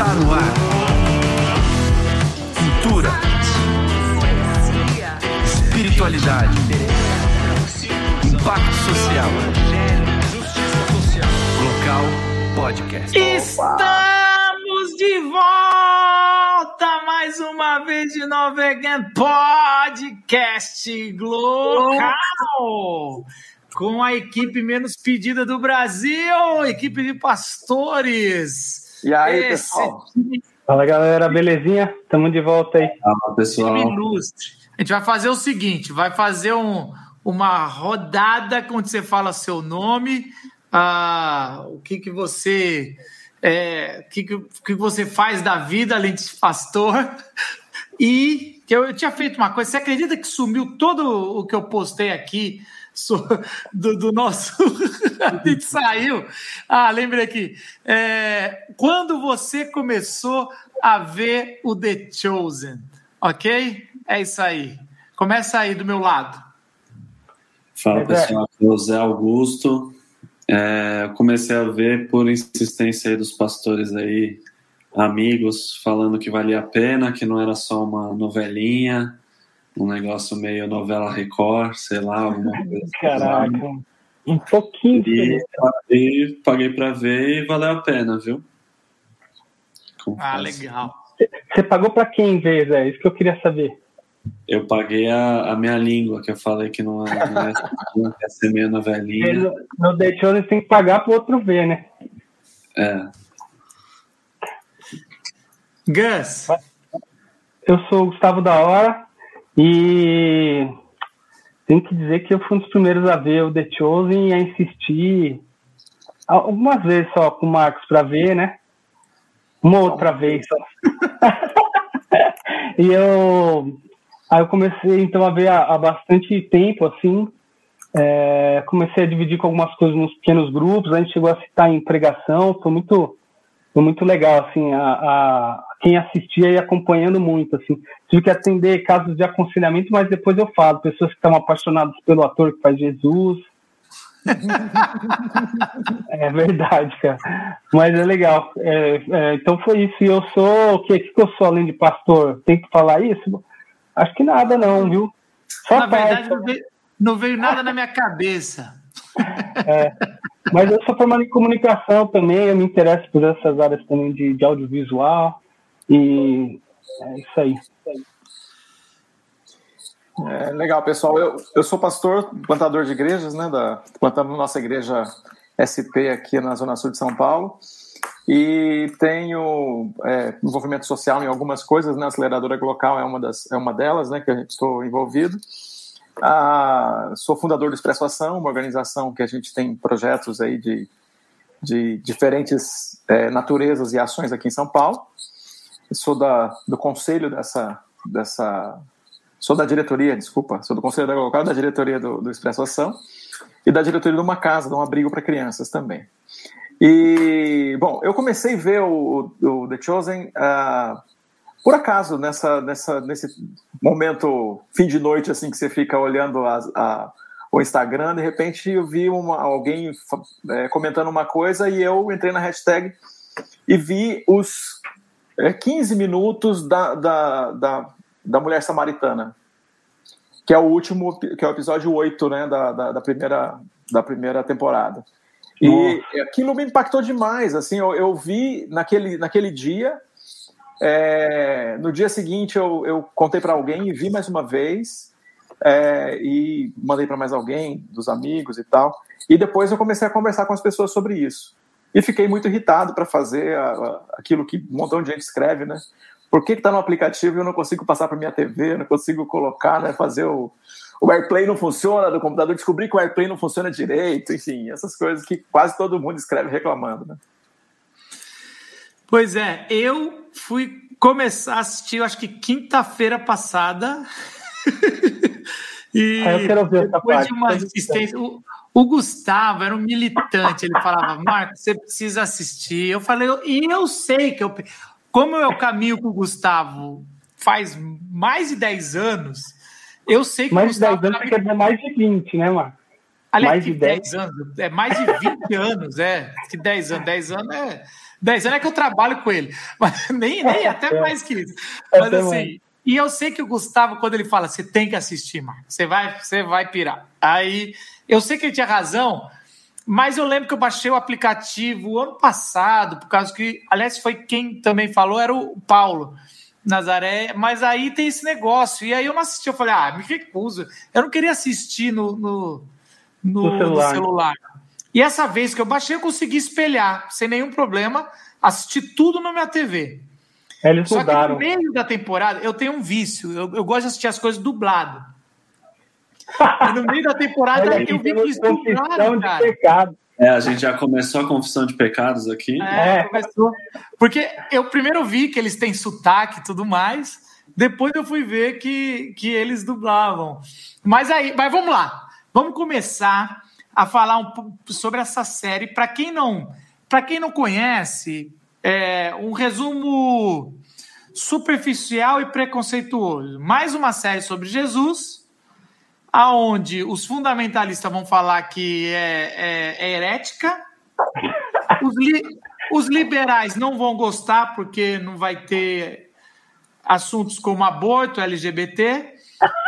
Está no ar. Cultura. Espiritualidade. Impacto social. Local Podcast. Estamos de volta mais uma vez de novo Podcast Local com a equipe menos pedida do Brasil, equipe de pastores. E aí, Esse pessoal? Fala galera, belezinha? Estamos de volta aí. Fala pessoal. Time ilustre. A gente vai fazer o seguinte: vai fazer um, uma rodada onde você fala seu nome, ah, o que, que você. É, o que, que, que você faz da vida além de pastor? E eu, eu tinha feito uma coisa. Você acredita que sumiu todo o que eu postei aqui? Do, do nosso. a gente saiu. Ah, lembrei aqui. É, quando você começou a ver o The Chosen, ok? É isso aí. Começa aí do meu lado. Fala pessoal, aqui é o Zé Augusto. É, eu comecei a ver por insistência dos pastores aí, amigos, falando que valia a pena, que não era só uma novelinha um negócio meio novela Record, sei lá, alguma coisa. Assim. Caraca, um pouquinho. E, e paguei para ver e valeu a pena, viu? Ah, legal. Você pagou para quem ver, Zé? Isso que eu queria saber. Eu paguei a, a minha língua, que eu falei que não é, não é, não é ser meio novelinha. No, no The Chosen tem que pagar para o outro ver, né? É. Gus. Eu sou o Gustavo da Hora, e tenho que dizer que eu fui um dos primeiros a ver o The Chosen e a insistir algumas vezes só com o Marcos para ver, né? Uma outra vez só. e eu aí eu comecei então a ver há, há bastante tempo assim. É, comecei a dividir com algumas coisas nos pequenos grupos, a gente chegou a citar em pregação, foi muito foi muito legal, assim, a, a, quem assistia e acompanhando muito, assim. Tive que atender casos de aconselhamento, mas depois eu falo, pessoas que estão apaixonadas pelo ator que faz Jesus. é verdade, cara. Mas é legal. É, é, então foi isso. E eu sou, o que, que eu sou além de pastor? Tem que falar isso? Acho que nada não, viu? Só Na verdade, não veio, não veio nada na minha cabeça. É. Mas eu sou formado em comunicação também, eu me interesso por essas áreas também de, de audiovisual. E é isso aí. É, legal, pessoal. Eu, eu sou pastor, plantador de igrejas, né? Da, plantando nossa igreja SP aqui na Zona Sul de São Paulo. E tenho é, envolvimento social em algumas coisas, né? A aceleradora local é uma, das, é uma delas, né? Que eu estou envolvido. Ah, sou fundador do Expresso Ação, uma organização que a gente tem projetos aí de, de diferentes é, naturezas e ações aqui em São Paulo. Sou da, do conselho dessa, dessa. Sou da diretoria, desculpa, sou do conselho da local, da diretoria do, do Expresso Ação e da diretoria de uma casa, de um abrigo para crianças também. E, bom, eu comecei a ver o, o The Chosen uh, por acaso, nessa, nessa, nesse momento fim de noite, assim, que você fica olhando a, a, o Instagram, de repente eu vi uma, alguém é, comentando uma coisa e eu entrei na hashtag e vi os é, 15 minutos da, da, da, da Mulher Samaritana, que é o último, que é o episódio 8, né, da, da, da primeira, da primeira temporada. E Nossa. aquilo me impactou demais, assim, eu, eu vi naquele, naquele dia é, no dia seguinte, eu, eu contei para alguém e vi mais uma vez, é, e mandei para mais alguém, dos amigos e tal. E depois eu comecei a conversar com as pessoas sobre isso. E fiquei muito irritado para fazer a, a, aquilo que um montão de gente escreve, né? Por que está no aplicativo e eu não consigo passar para minha TV, não consigo colocar, né? Fazer o, o AirPlay não funciona do computador, descobri que o AirPlay não funciona direito, enfim, essas coisas que quase todo mundo escreve reclamando, né? Pois é, eu fui começar a assistir, acho que quinta-feira passada. e ah, eu quero ver depois parte. de uma assistência, o, Gustavo era um militante, ele falava, Marco, você precisa assistir. Eu falei, e eu sei que eu. Como eu caminho com o Gustavo faz mais de 10 anos, eu sei que mais o Gustavo. Mais de 10 anos, quer dizer mais de 20, né, Marco? Aliás, mais de 10. 10 anos, é mais de 20 anos, é. Que 10 anos, 10 anos é. 10 anos é que eu trabalho com ele, mas nem, nem até é. mais que isso. Mas assim, e eu sei que o Gustavo, quando ele fala, você tem que assistir, Marco, você vai, você vai pirar. Aí, eu sei que ele tinha razão, mas eu lembro que eu baixei o aplicativo ano passado, por causa que, aliás, foi quem também falou, era o Paulo. Nazaré, mas aí tem esse negócio. E aí eu não assisti, eu falei, ah, me recuso. Eu não queria assistir no, no, no, no celular. no celular. E essa vez que eu baixei, eu consegui espelhar, sem nenhum problema, assistir tudo na minha TV. Eles Só mudaram. que no meio da temporada, eu tenho um vício, eu, eu gosto de assistir as coisas dublado. e no meio da temporada eu vi que dublado, cara. Pecado. É, a gente já começou a confissão de pecados aqui. É, é, começou. Porque eu primeiro vi que eles têm sotaque e tudo mais, depois eu fui ver que, que eles dublavam. Mas aí, mas vamos lá. Vamos começar a falar um pouco sobre essa série. Para quem não, para quem não conhece, é um resumo superficial e preconceituoso. Mais uma série sobre Jesus aonde os fundamentalistas vão falar que é, é, é herética, os, li, os liberais não vão gostar porque não vai ter assuntos como aborto, LGBT,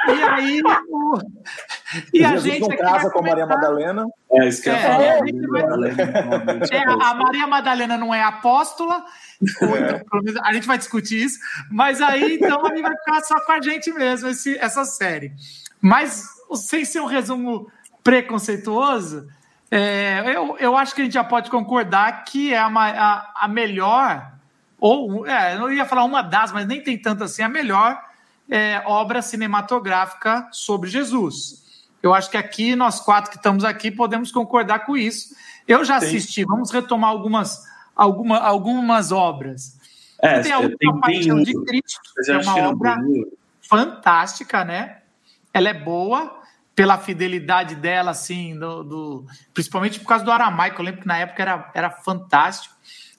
e aí o, e a gente não casa com a Maria Madalena. É, isso que é, é, é, a Maria Madalena não é apóstola, é. a gente vai discutir isso, mas aí então gente vai ficar só com a gente mesmo, esse, essa série. Mas, sem ser um resumo preconceituoso, é, eu, eu acho que a gente já pode concordar que é a, a, a melhor, ou é, eu ia falar uma das, mas nem tem tanto assim, a melhor é, obra cinematográfica sobre Jesus. Eu acho que aqui, nós quatro que estamos aqui, podemos concordar com isso. Eu já assisti, vamos retomar algumas, alguma, algumas obras. É, tem a Última Paixão de Cristo, é uma obra fantástica, né? ela é boa pela fidelidade dela, assim, do, do, principalmente por causa do aramaico. Eu lembro que na época era, era fantástico.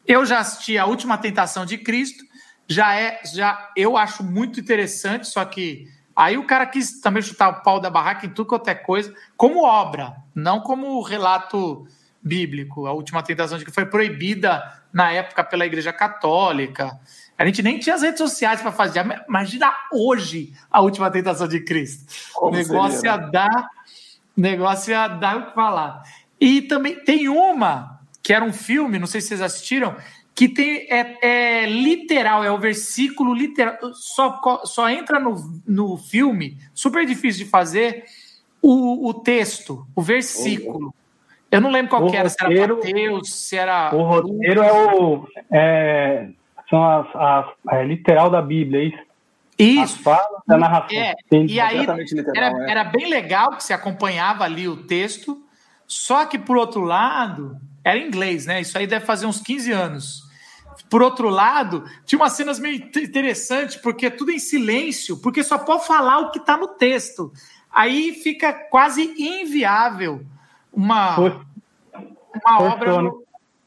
Eu já assisti a Última Tentação de Cristo, já é, já eu acho muito interessante, só que aí o cara quis também chutar o pau da barraca em tudo quanto é coisa, como obra, não como relato bíblico. A Última Tentação de Cristo foi proibida na época pela Igreja Católica. A gente nem tinha as redes sociais para fazer. Imagina hoje a última tentação de Cristo. Como o negócio seria, né? ia dar, negócio ia dar o que falar. E também tem uma que era um filme, não sei se vocês assistiram, que tem é, é literal, é o versículo literal, só, só entra no, no filme, super difícil de fazer, o, o texto, o versículo. Eu não lembro qual o que era, roteiro, se era Mateus, se era. O roteiro é o. É são as, as é, literal da Bíblia, é isso? Isso. As falas da narração. É. E aí literal, era, é. era bem legal que se acompanhava ali o texto, só que por outro lado, era inglês, né? Isso aí deve fazer uns 15 anos. Por outro lado, tinha umas cenas meio interessantes, porque é tudo em silêncio, porque só pode falar o que está no texto. Aí fica quase inviável uma, uma obra. No,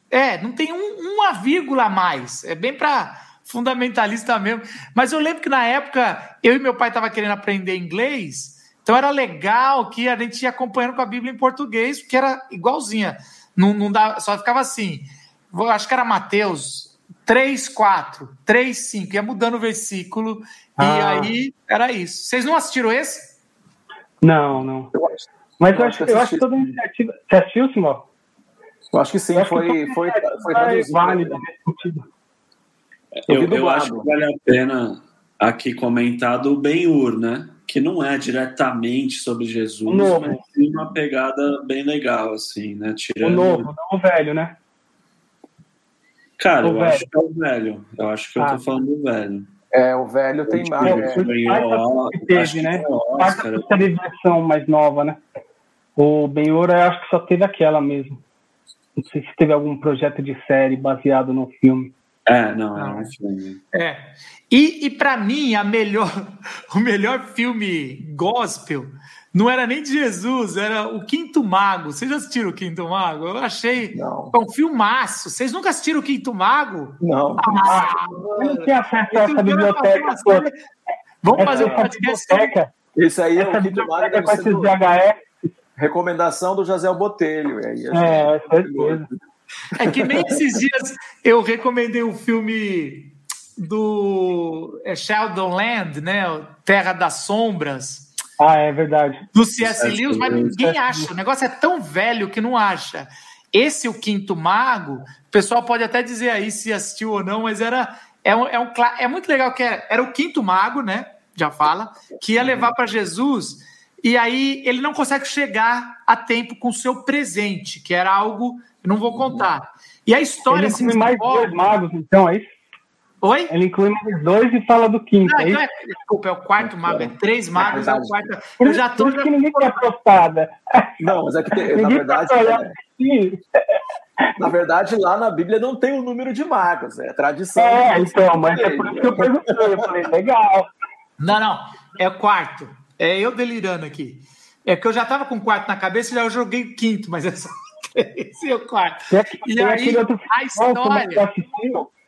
é, não tem um, uma vírgula a mais. É bem para fundamentalista mesmo. Mas eu lembro que na época eu e meu pai estavam querendo aprender inglês, então era legal que a gente ia acompanhando com a Bíblia em português, porque era igualzinha. Não, não dá, só ficava assim. Acho que era Mateus 3, 4, 3, 5, ia mudando o versículo, ah. e aí era isso. Vocês não assistiram esse? Não, não. Eu acho, Mas eu, eu acho, eu acho que toda iniciativa. Você assistiu, Simão? Eu acho que sim, foi, foi, foi traduzido. Válido, eu, eu acho que vale a pena aqui comentar do Ben-Hur, né? Que não é diretamente sobre Jesus, novo. mas tem uma pegada bem legal, assim, né? Tirando... O novo, não o velho, né? Cara, o eu velho. acho que é o velho. Eu acho que ah. eu tô ah. falando do velho. É, o velho tem mais. É, é, teve, né? Teve versão mais nova, né? O Ben-Hur, eu acho que só teve aquela mesmo. Não sei se teve algum projeto de série baseado no filme. É, não, é um filme. É. E, e para mim, a melhor, o melhor filme gospel não era nem de Jesus, era o Quinto Mago. Vocês já assistiram o Quinto Mago? Eu achei não. um filmaço. Vocês nunca assistiram o Quinto Mago? Não. Ah, eu não tinha acesso a essa biblioteca. Vamos fazer um podcast. Esse aí é essa o Quinto Mago. Com esses VHS Recomendação do José Botelho. Aí é, é certeza. É que nem esses dias eu recomendei o um filme do é Sheldon Land, né? Terra das Sombras. Ah, é verdade. Do C.S. Lewis, mas ninguém acha. O negócio é tão velho que não acha. Esse, o Quinto Mago, o pessoal pode até dizer aí se assistiu ou não, mas era é, um, é, um, é muito legal que era, era o Quinto Mago, né? Já fala, que ia levar para Jesus e aí ele não consegue chegar a tempo com o seu presente, que era algo, não vou contar. E a história ele inclui mais dois magos, então, é isso? Oi? Ele inclui mais dois e fala do quinto. Não, é então é, desculpa, é o quarto mago, é três magos, é, é o quarto. Eu já tô. Já... que ninguém quer apostada. Não, mas é que tem, na verdade. É, na verdade, lá na Bíblia não tem o um número de magos, é tradição. É, então, mas é por isso que eu perguntei. Eu falei, legal. Não, não, é o quarto. É eu delirando aqui. É que eu já tava com o quarto na cabeça e já joguei o quinto, mas é só esse é o quarto. e aí, a história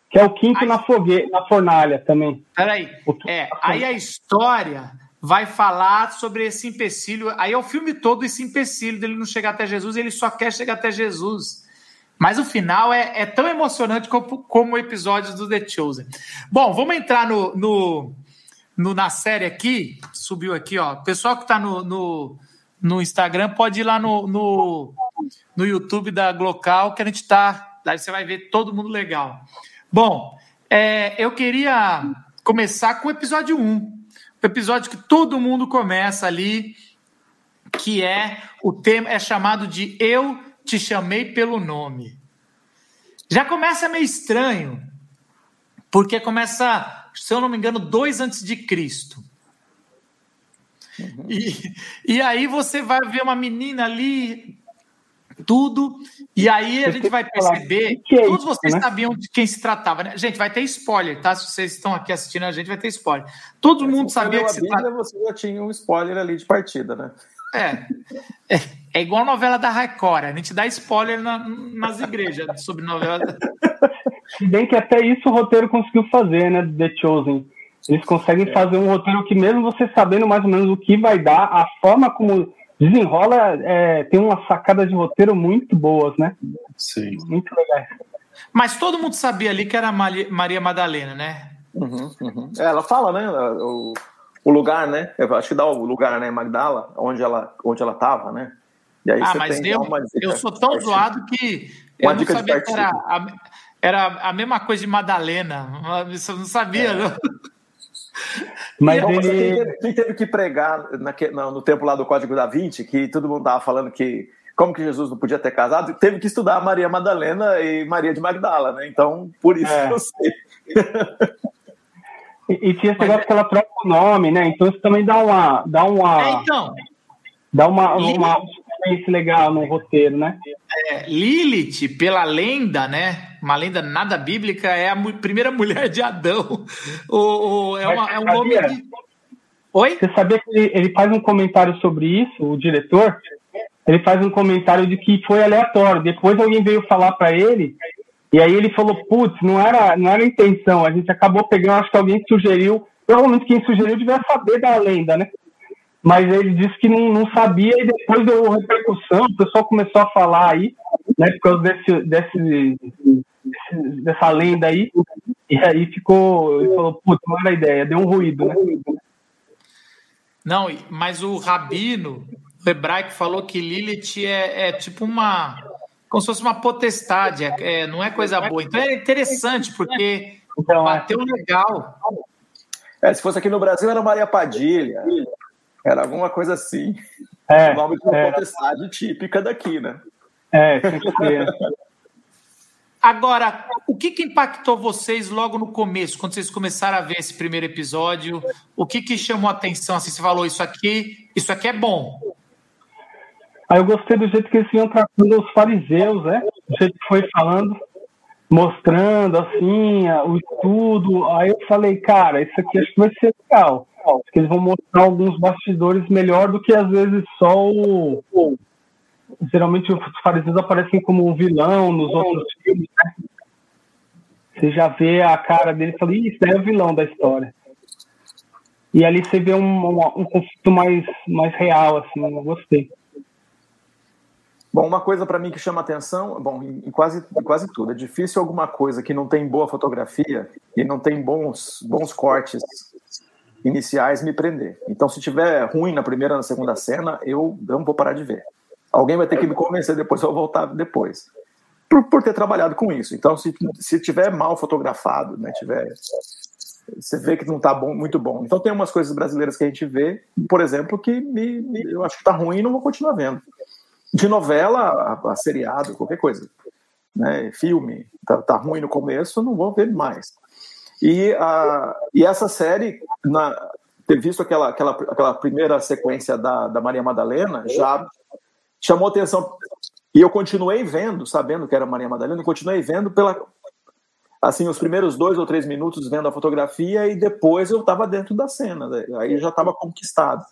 que é o quinto na, fogue... na fornalha também. Peraí. É, aí a história vai falar sobre esse empecilho. Aí é o filme todo esse empecilho dele não chegar até Jesus, ele só quer chegar até Jesus. Mas o final é, é tão emocionante como, como o episódio do The Chosen. Bom, vamos entrar no, no, no, na série aqui. Subiu aqui, ó. O pessoal que está no, no, no, Instagram pode ir lá no, no, no YouTube da Glocal, que a gente está. Daí você vai ver todo mundo legal. Bom, é, eu queria começar com o episódio 1. O episódio que todo mundo começa ali, que é o tema é chamado de Eu te chamei pelo nome. Já começa meio estranho, porque começa, se eu não me engano, dois antes de Cristo. Uhum. E, e aí você vai ver uma menina ali tudo. E aí a gente vai perceber. Que é todos vocês né? sabiam de quem se tratava, né? Gente, vai ter spoiler, tá? Se vocês estão aqui assistindo a gente, vai ter spoiler. Todo mundo sabia que se Bíblia, você já tinha um spoiler ali de partida, né? É. É, é igual a novela da Record, a gente dá spoiler na, nas igrejas sobre novela. Se bem que até isso o roteiro conseguiu fazer, né? The Chosen. Eles conseguem é. fazer um roteiro que, mesmo você sabendo mais ou menos o que vai dar, a forma como desenrola, é, tem umas sacadas de roteiro muito boas, né? Sim. Muito legais. Mas todo mundo sabia ali que era Maria Madalena, né? Uhum, uhum. É, ela fala, né? O, o, lugar, né? Eu acho que dá o lugar, né? Magdala, onde ela, onde ela tava, né? E aí ah, mas eu, eu sou tão zoado que uma eu não sabia que era a, era a mesma coisa de Madalena. Eu não sabia, é. não. Mas ele... quem, teve, quem, teve, que pregar no tempo lá do Código da Vinci, que todo mundo tava falando que como que Jesus não podia ter casado, teve que estudar Maria Madalena e Maria de Magdala, né? Então, por isso é. que eu sei. e, e tinha esse negócio que ela troca o nome, né? Então isso também dá uma. Dá uma é, então. Dá uma, uma, experiência legal no roteiro, né? É, Lilith, pela lenda, né? Uma lenda nada bíblica, é a primeira mulher de Adão. O, o é, uma, é um nome de... Oi? Você sabia que ele, ele faz um comentário sobre isso, o diretor? Ele faz um comentário de que foi aleatório. Depois alguém veio falar para ele, e aí ele falou: putz, não era, não era intenção, a gente acabou pegando, acho que alguém sugeriu. Provavelmente quem sugeriu devia saber da lenda, né? Mas ele disse que não, não sabia e depois deu repercussão, o pessoal começou a falar aí, né, por causa desse, desse, desse dessa lenda aí, e aí ficou, ele falou, putz, não era ideia, deu um ruído, né? Não, mas o Rabino, o hebraico, falou que Lilith é, é tipo uma, como se fosse uma potestade, é, é, não é coisa boa. Então é interessante, porque então, é. bateu legal. É, se fosse aqui no Brasil era Maria Padilha. Era alguma coisa assim. É, o nome de uma é. potestade típica daqui, né? É, tem que ser. Agora, o que, que impactou vocês logo no começo, quando vocês começaram a ver esse primeiro episódio? O que, que chamou a atenção? Assim, você falou, isso aqui, isso aqui é bom. Aí eu gostei do jeito que eles iam tratando os fariseus, né? Do jeito que foi falando, mostrando assim, o estudo. Aí eu falei, cara, isso aqui acho que vai ser legal que eles vão mostrar alguns bastidores melhor do que às vezes só o. Geralmente os fariseus aparecem como um vilão nos outros filmes, né? Você já vê a cara dele e fala, isso é o vilão da história. E ali você vê um, um, um conflito mais, mais real, assim, eu gostei. Bom, uma coisa para mim que chama atenção, bom, em quase, em quase tudo, é difícil alguma coisa que não tem boa fotografia e não tem bons, bons cortes iniciais me prender. Então, se tiver ruim na primeira, na segunda cena, eu não vou parar de ver. Alguém vai ter que me convencer depois, eu vou voltar depois. Por, por ter trabalhado com isso. Então, se, se tiver mal fotografado, né, tiver você vê que não está bom, muito bom. Então tem umas coisas brasileiras que a gente vê, por exemplo, que me, me eu acho que está ruim e não vou continuar vendo de novela a, a seriado, qualquer coisa. Né? Filme, tá, tá, ruim no começo, não vou ver mais. E, a, e essa série, na, ter visto aquela, aquela, aquela primeira sequência da, da Maria Madalena, já chamou atenção. E eu continuei vendo, sabendo que era Maria Madalena, continuei vendo pela. Assim, os primeiros dois ou três minutos vendo a fotografia e depois eu estava dentro da cena, né? aí já estava conquistado.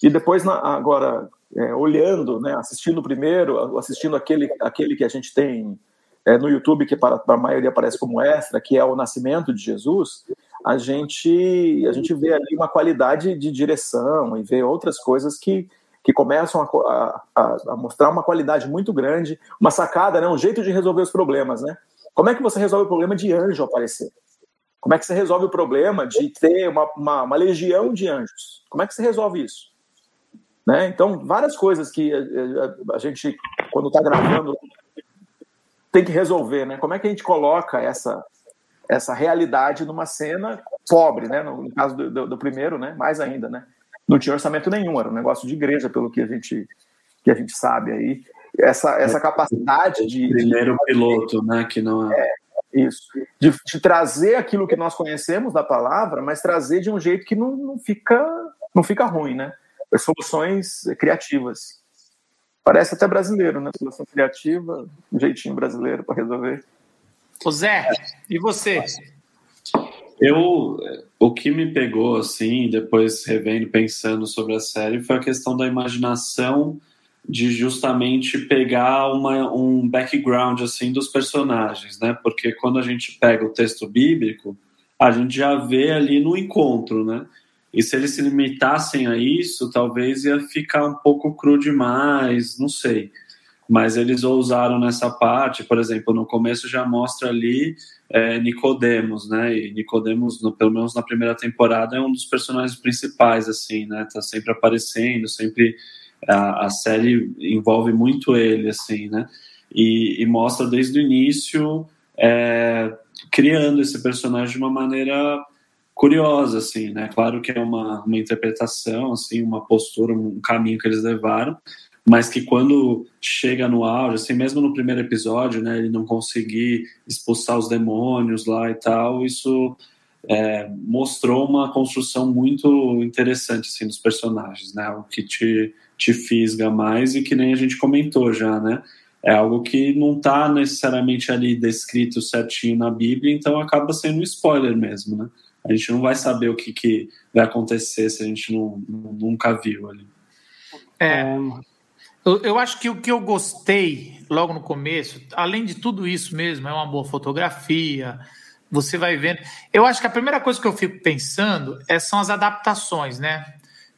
E depois, agora, é, olhando, né, assistindo primeiro, assistindo aquele, aquele que a gente tem é, no YouTube, que para, para a maioria aparece como extra, que é o Nascimento de Jesus, a gente, a gente vê ali uma qualidade de direção e vê outras coisas que, que começam a, a, a, mostrar uma qualidade muito grande, uma sacada, né, um jeito de resolver os problemas. Né? Como é que você resolve o problema de anjo aparecer? Como é que você resolve o problema de ter uma, uma, uma legião de anjos? Como é que você resolve isso? Né? Então, várias coisas que a, a, a gente, quando está gravando, tem que resolver. Né? Como é que a gente coloca essa, essa realidade numa cena pobre, né? no, no caso do, do, do, primeiro, né? mais ainda. Né? Não tinha orçamento nenhum, era um negócio de igreja, pelo que a gente, que a gente sabe aí. Essa, essa capacidade de. Primeiro de, piloto, né? Que não é. é isso. De, de, trazer aquilo que nós conhecemos da palavra, mas trazer de um jeito que não, não, fica, não fica ruim, né? Soluções criativas. Parece até brasileiro, né? Solução criativa, um jeitinho brasileiro para resolver. O Zé, e você? Eu, o que me pegou assim, depois revendo, pensando sobre a série, foi a questão da imaginação de justamente pegar uma, um background assim dos personagens, né? Porque quando a gente pega o texto bíblico, a gente já vê ali no encontro, né? E se eles se limitassem a isso, talvez ia ficar um pouco cru demais, não sei. Mas eles ousaram nessa parte, por exemplo, no começo já mostra ali é, Nicodemos, né? E Nicodemos, pelo menos na primeira temporada, é um dos personagens principais, assim, né? Tá sempre aparecendo, sempre a, a série envolve muito ele, assim, né? E, e mostra desde o início é, criando esse personagem de uma maneira curiosa, assim, né? Claro que é uma, uma interpretação, assim, uma postura, um caminho que eles levaram, mas que quando chega no auge, assim, mesmo no primeiro episódio, né, ele não conseguir expulsar os demônios lá e tal, isso é, mostrou uma construção muito interessante, assim, dos personagens, né? O que te, te fisga mais e que nem a gente comentou já, né? É algo que não está necessariamente ali descrito certinho na Bíblia, então acaba sendo um spoiler mesmo, né? A gente não vai saber o que, que vai acontecer se a gente não, nunca viu ali. É, eu, eu acho que o que eu gostei logo no começo, além de tudo isso mesmo, é uma boa fotografia, você vai vendo. Eu acho que a primeira coisa que eu fico pensando é, são as adaptações, né?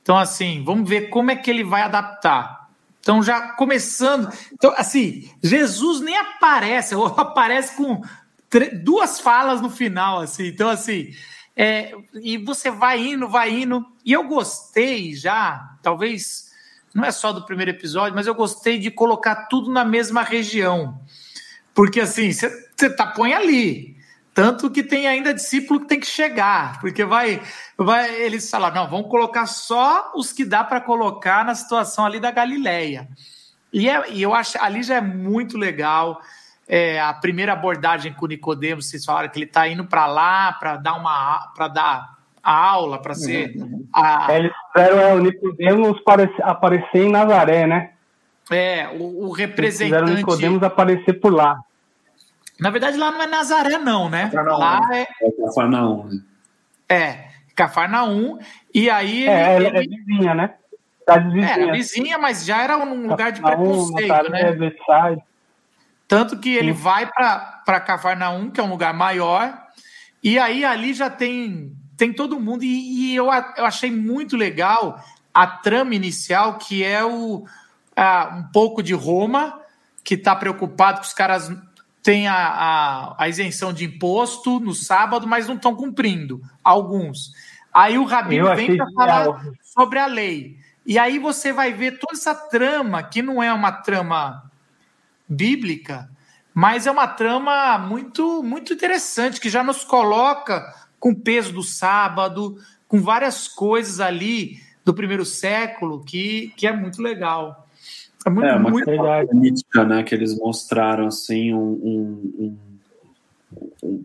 Então, assim, vamos ver como é que ele vai adaptar. Então, já começando. Então, assim, Jesus nem aparece, ou aparece com duas falas no final, assim. Então, assim, é, e você vai indo, vai indo. E eu gostei já, talvez não é só do primeiro episódio, mas eu gostei de colocar tudo na mesma região. Porque assim, você tá, põe ali. Tanto que tem ainda discípulo que tem que chegar, porque vai, vai eles falam, não, vamos colocar só os que dá para colocar na situação ali da Galileia. E, é, e eu acho ali já é muito legal é, a primeira abordagem com o Nicodemos, vocês falaram que ele está indo para lá para dar uma para dar a aula, para ser. Uhum. A... É, eles fizeram é, o Nicodemos aparecer em Nazaré, né? É, o, o representante. Eles fizeram o Nicodemos aparecer por lá. Na verdade, lá não é Nazaré, não, né? Cafarnaum. Lá é. É Cafarnaum. É, Cafarnaum. E aí. É, ele, é, é vizinha, né? Tá vizinha. Era vizinha, mas já era um lugar de preconceito, Nazaré, né? Versailles. Tanto que ele Sim. vai para Cafarnaum, que é um lugar maior, e aí ali já tem, tem todo mundo. E, e eu, eu achei muito legal a trama inicial, que é o, ah, um pouco de Roma, que está preocupado que os caras têm a, a, a, isenção de imposto no sábado, mas não estão cumprindo. Alguns. Aí o Rabino vem para falar sobre a lei. E aí você vai ver toda essa trama, que não é uma trama bíblica, mas é uma trama muito, muito interessante, que já nos coloca com o peso do sábado, com várias coisas ali do primeiro século, que, que é muito legal. É, muito, é uma muito política, né? Que eles mostraram assim um, um,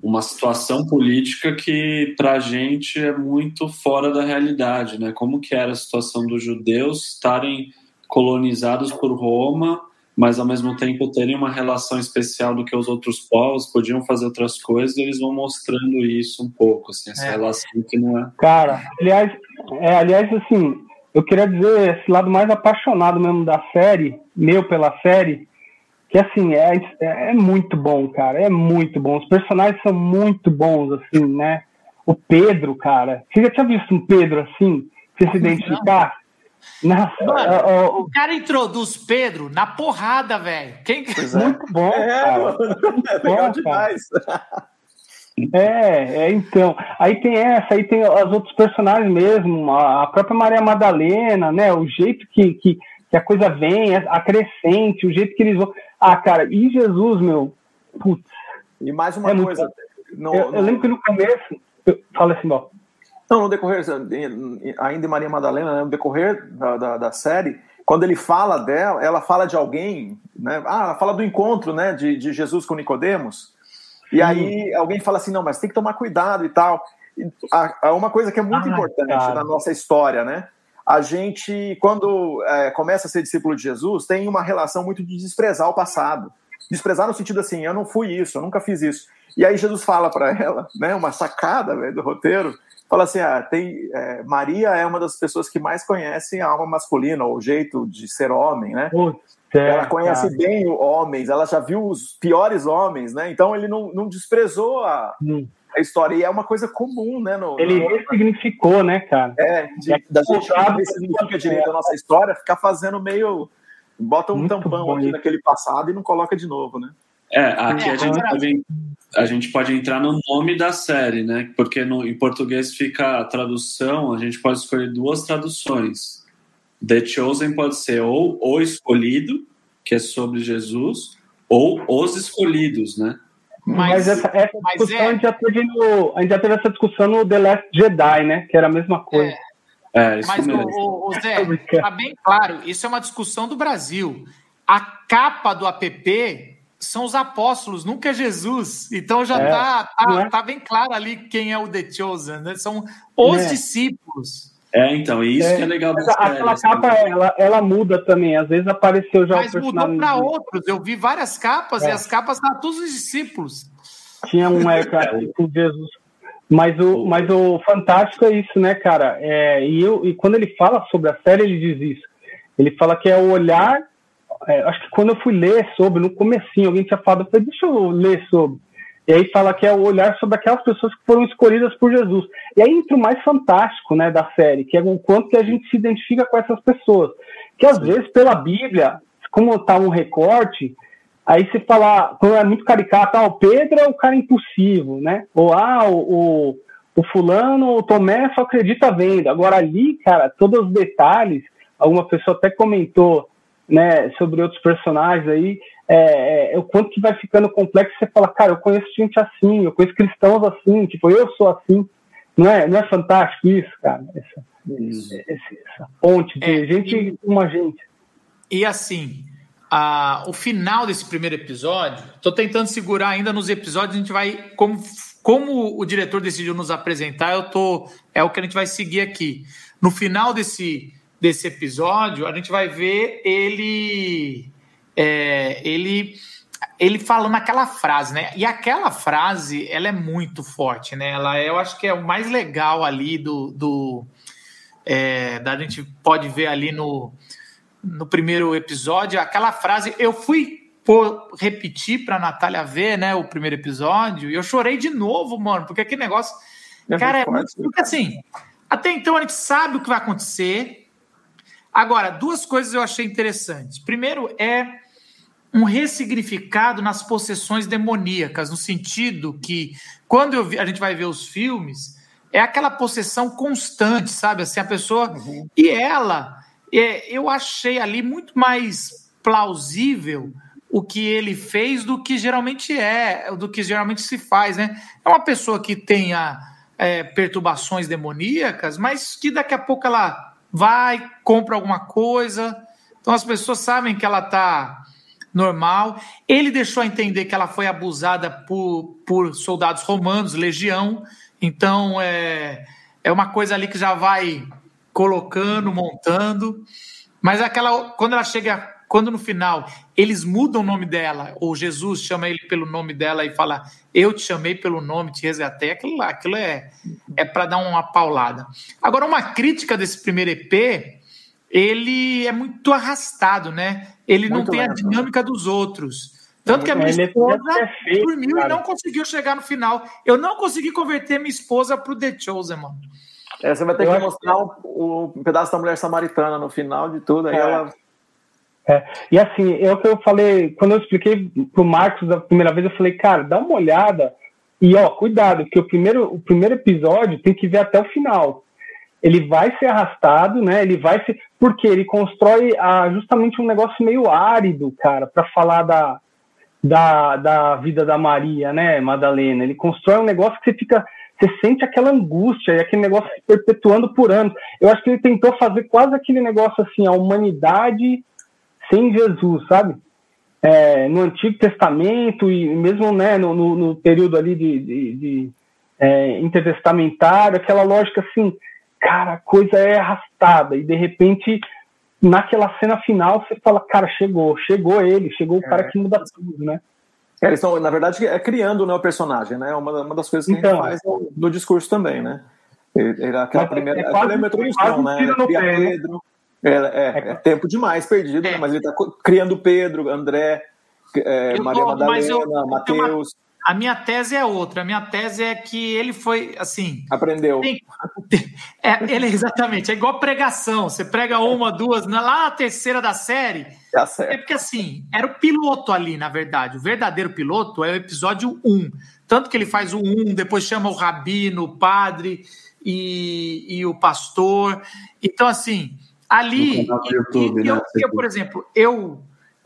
uma situação política que para a gente é muito fora da realidade, né? Como que era a situação dos judeus estarem colonizados por Roma, mas ao mesmo tempo terem uma relação especial do que os outros povos podiam fazer outras coisas. eles vão mostrando isso um pouco, assim, essa é. relação que não é. Cara, aliás, é, aliás, assim, eu queria dizer esse lado mais apaixonado mesmo da série, meu pela série, que assim, é, é, é, muito bom, cara, é muito bom. Os personagens são muito bons, assim, né? O Pedro, cara, você já tinha visto um Pedro assim? Você se identificar? Mano, o, o, cara introduz Pedro na porrada, velho. Quem... É. Muito bom, é, cara. Mano, é legal bom, demais. É, é, então. Aí tem essa, aí tem os outros personagens mesmo, a própria Maria Madalena, né? O jeito que, que, que a coisa vem, a crescente, o jeito que eles vão. Ah, cara, e Jesus, meu. Putz. E mais uma é coisa. No, eu, eu, lembro que no começo. Eu... Fala assim, ó. Não, no decorrer, ainda em Maria Madalena, né, no decorrer da, da, da, série, quando ele fala dela, ela fala de alguém, né? Ah, ela fala do encontro, né, de, de Jesus com Nicodemos. E aí alguém fala assim, não, mas tem que tomar cuidado e tal. A, uma coisa que é muito ah, importante cara. na nossa história, né? A gente, quando é, começa a ser discípulo de Jesus, tem uma relação muito de desprezar o passado. Desprezar no sentido assim, eu não fui isso, eu nunca fiz isso. E aí Jesus fala para ela, né, uma sacada véio, do roteiro, fala assim, ah, tem, é, Maria é uma das pessoas que mais conhecem a alma masculina, ou o jeito de ser homem, né? Putz ela conhece cara. bem homens, ela já viu os piores homens, né? Então ele não, não desprezou a, hum. a história. E é uma coisa comum, né? No, ele no... ressignificou, né, cara? É, de, é da gente não ressignifica direito a nossa história, ficar fazendo meio. Bota um Muito tampão aqui naquele passado e não coloca de novo, né? É, aqui a gente, pode, a gente pode entrar no nome da série, né? Porque no, em português fica a tradução, a gente pode escolher duas traduções The Chosen pode ser ou o escolhido, que é sobre Jesus, ou os escolhidos, né? Mas, mas essa, essa discussão é... a, gente já teve no, a gente já teve essa discussão no The Last Jedi, né? Que era a mesma coisa. É. É, mas, o, o, o Zé, tá bem claro, isso é uma discussão do Brasil. A capa do app são os apóstolos, nunca é Jesus. Então já é, tá, tá, é? tá, bem claro ali quem é o The Chosen, né? São os é. discípulos. É, então, e isso é, que é legal dessa Aquela capa, ela, ela muda também. Às vezes apareceu já Mas o mudou para outros. Eu vi várias capas é. e as capas estavam todos os discípulos. Tinha um é, com Jesus. Mas o, mas o fantástico é isso, né, cara? É, e, eu, e quando ele fala sobre a série, ele diz isso. Ele fala que é o olhar. É, acho que quando eu fui ler sobre, no comecinho, alguém tinha falado, eu falei, deixa eu ler sobre. E aí fala que é o olhar sobre aquelas pessoas que foram escolhidas por Jesus. E aí entra o mais fantástico né, da série, que é o quanto que a gente se identifica com essas pessoas. Que às vezes, pela Bíblia, como está um recorte, aí você fala, quando é muito caricato, ah, o Pedro é o cara impulsivo, né? Ou ah, o, o, o fulano, o Tomé só acredita vendo. Agora ali, cara, todos os detalhes, alguma pessoa até comentou né, sobre outros personagens aí, é, é, o quanto que vai ficando complexo, você fala, cara, eu conheço gente assim, eu conheço cristãos assim, tipo, eu sou assim. Não é, não é fantástico isso, cara? Essa, essa ponte de é, gente e, como a gente. E assim, a, o final desse primeiro episódio, estou tentando segurar ainda nos episódios, a gente vai, como, como o diretor decidiu nos apresentar, eu tô, é o que a gente vai seguir aqui. No final desse, desse episódio, a gente vai ver ele é, ele ele falando aquela frase, né? E aquela frase, ela é muito forte, né? Ela é, eu acho que é o mais legal ali do, do é, da gente pode ver ali no, no primeiro episódio, aquela frase, eu fui por repetir para Natália ver, né, o primeiro episódio, e eu chorei de novo, mano, porque aquele negócio, é cara, é muito, porque assim, até então a gente sabe o que vai acontecer, Agora, duas coisas eu achei interessantes. Primeiro é um ressignificado nas possessões demoníacas, no sentido que, quando vi, a gente vai ver os filmes, é aquela possessão constante, sabe? Assim, a pessoa. Uhum. E ela, é, eu achei ali muito mais plausível o que ele fez do que geralmente é, do que geralmente se faz, né? É uma pessoa que tenha é, perturbações demoníacas, mas que daqui a pouco ela vai, compra alguma coisa. Então as pessoas sabem que ela está normal. Ele deixou a entender que ela foi abusada por, por soldados romanos, legião. Então é, é uma coisa ali que já vai colocando, montando. Mas aquela quando ela chega, quando no final eles mudam o nome dela, ou Jesus chama ele pelo nome dela e fala: "Eu te chamei pelo nome, te resgatei", aquilo lá, aquilo é é para dar uma paulada. Agora uma crítica desse primeiro EP, ele é muito arrastado, né? Ele Muito não tem lento, a dinâmica dos outros. Tanto que a minha esposa perfeito, dormiu e não conseguiu chegar no final. Eu não consegui converter minha esposa pro The Chosen, mano. É, você vai ter eu que mostrar que... um, um, pedaço da mulher samaritana no final de tudo, aí é. ela. É. E assim, é o que eu falei, quando eu expliquei pro Marcos da primeira vez, eu falei, cara, dá uma olhada e ó, cuidado, porque o primeiro, o primeiro episódio tem que ver até o final ele vai ser arrastado, né? Ele vai ser. Porque ele constrói ah, justamente um negócio meio árido, cara, para falar da, da, da vida da Maria, né, Madalena? Ele constrói um negócio que você fica. Você sente aquela angústia e aquele negócio se perpetuando por anos. Eu acho que ele tentou fazer quase aquele negócio assim, a humanidade sem Jesus, sabe? É, no Antigo Testamento e mesmo né, no, no, no período ali de, de, de é, intertestamentário, aquela lógica assim, cara, a coisa é arrastada e de repente naquela cena final você fala, cara, chegou, chegou ele, chegou o é. cara que muda tudo, né? É, eles estão, na verdade, é criando né, o personagem, né? Uma, uma das coisas que então, a gente então. faz no discurso também, né? Ele, aquela primeira. É quase, aquela introdução, né? Pé, né? Pedro. É, é, é, tempo demais perdido, né? Mas ele está criando Pedro, André, Maria Madalena, Mateus. A minha tese é outra. A minha tese é que ele foi assim. Aprendeu. Tem, é, ele exatamente. É igual pregação. Você prega uma, duas, lá na terceira da série. Tá. É porque assim, era o piloto ali, na verdade. O verdadeiro piloto é o episódio 1. Tanto que ele faz o 1, depois chama o rabino, o padre e, e o pastor. Então, assim, ali. YouTube, e, e, né? eu, eu, por exemplo, eu.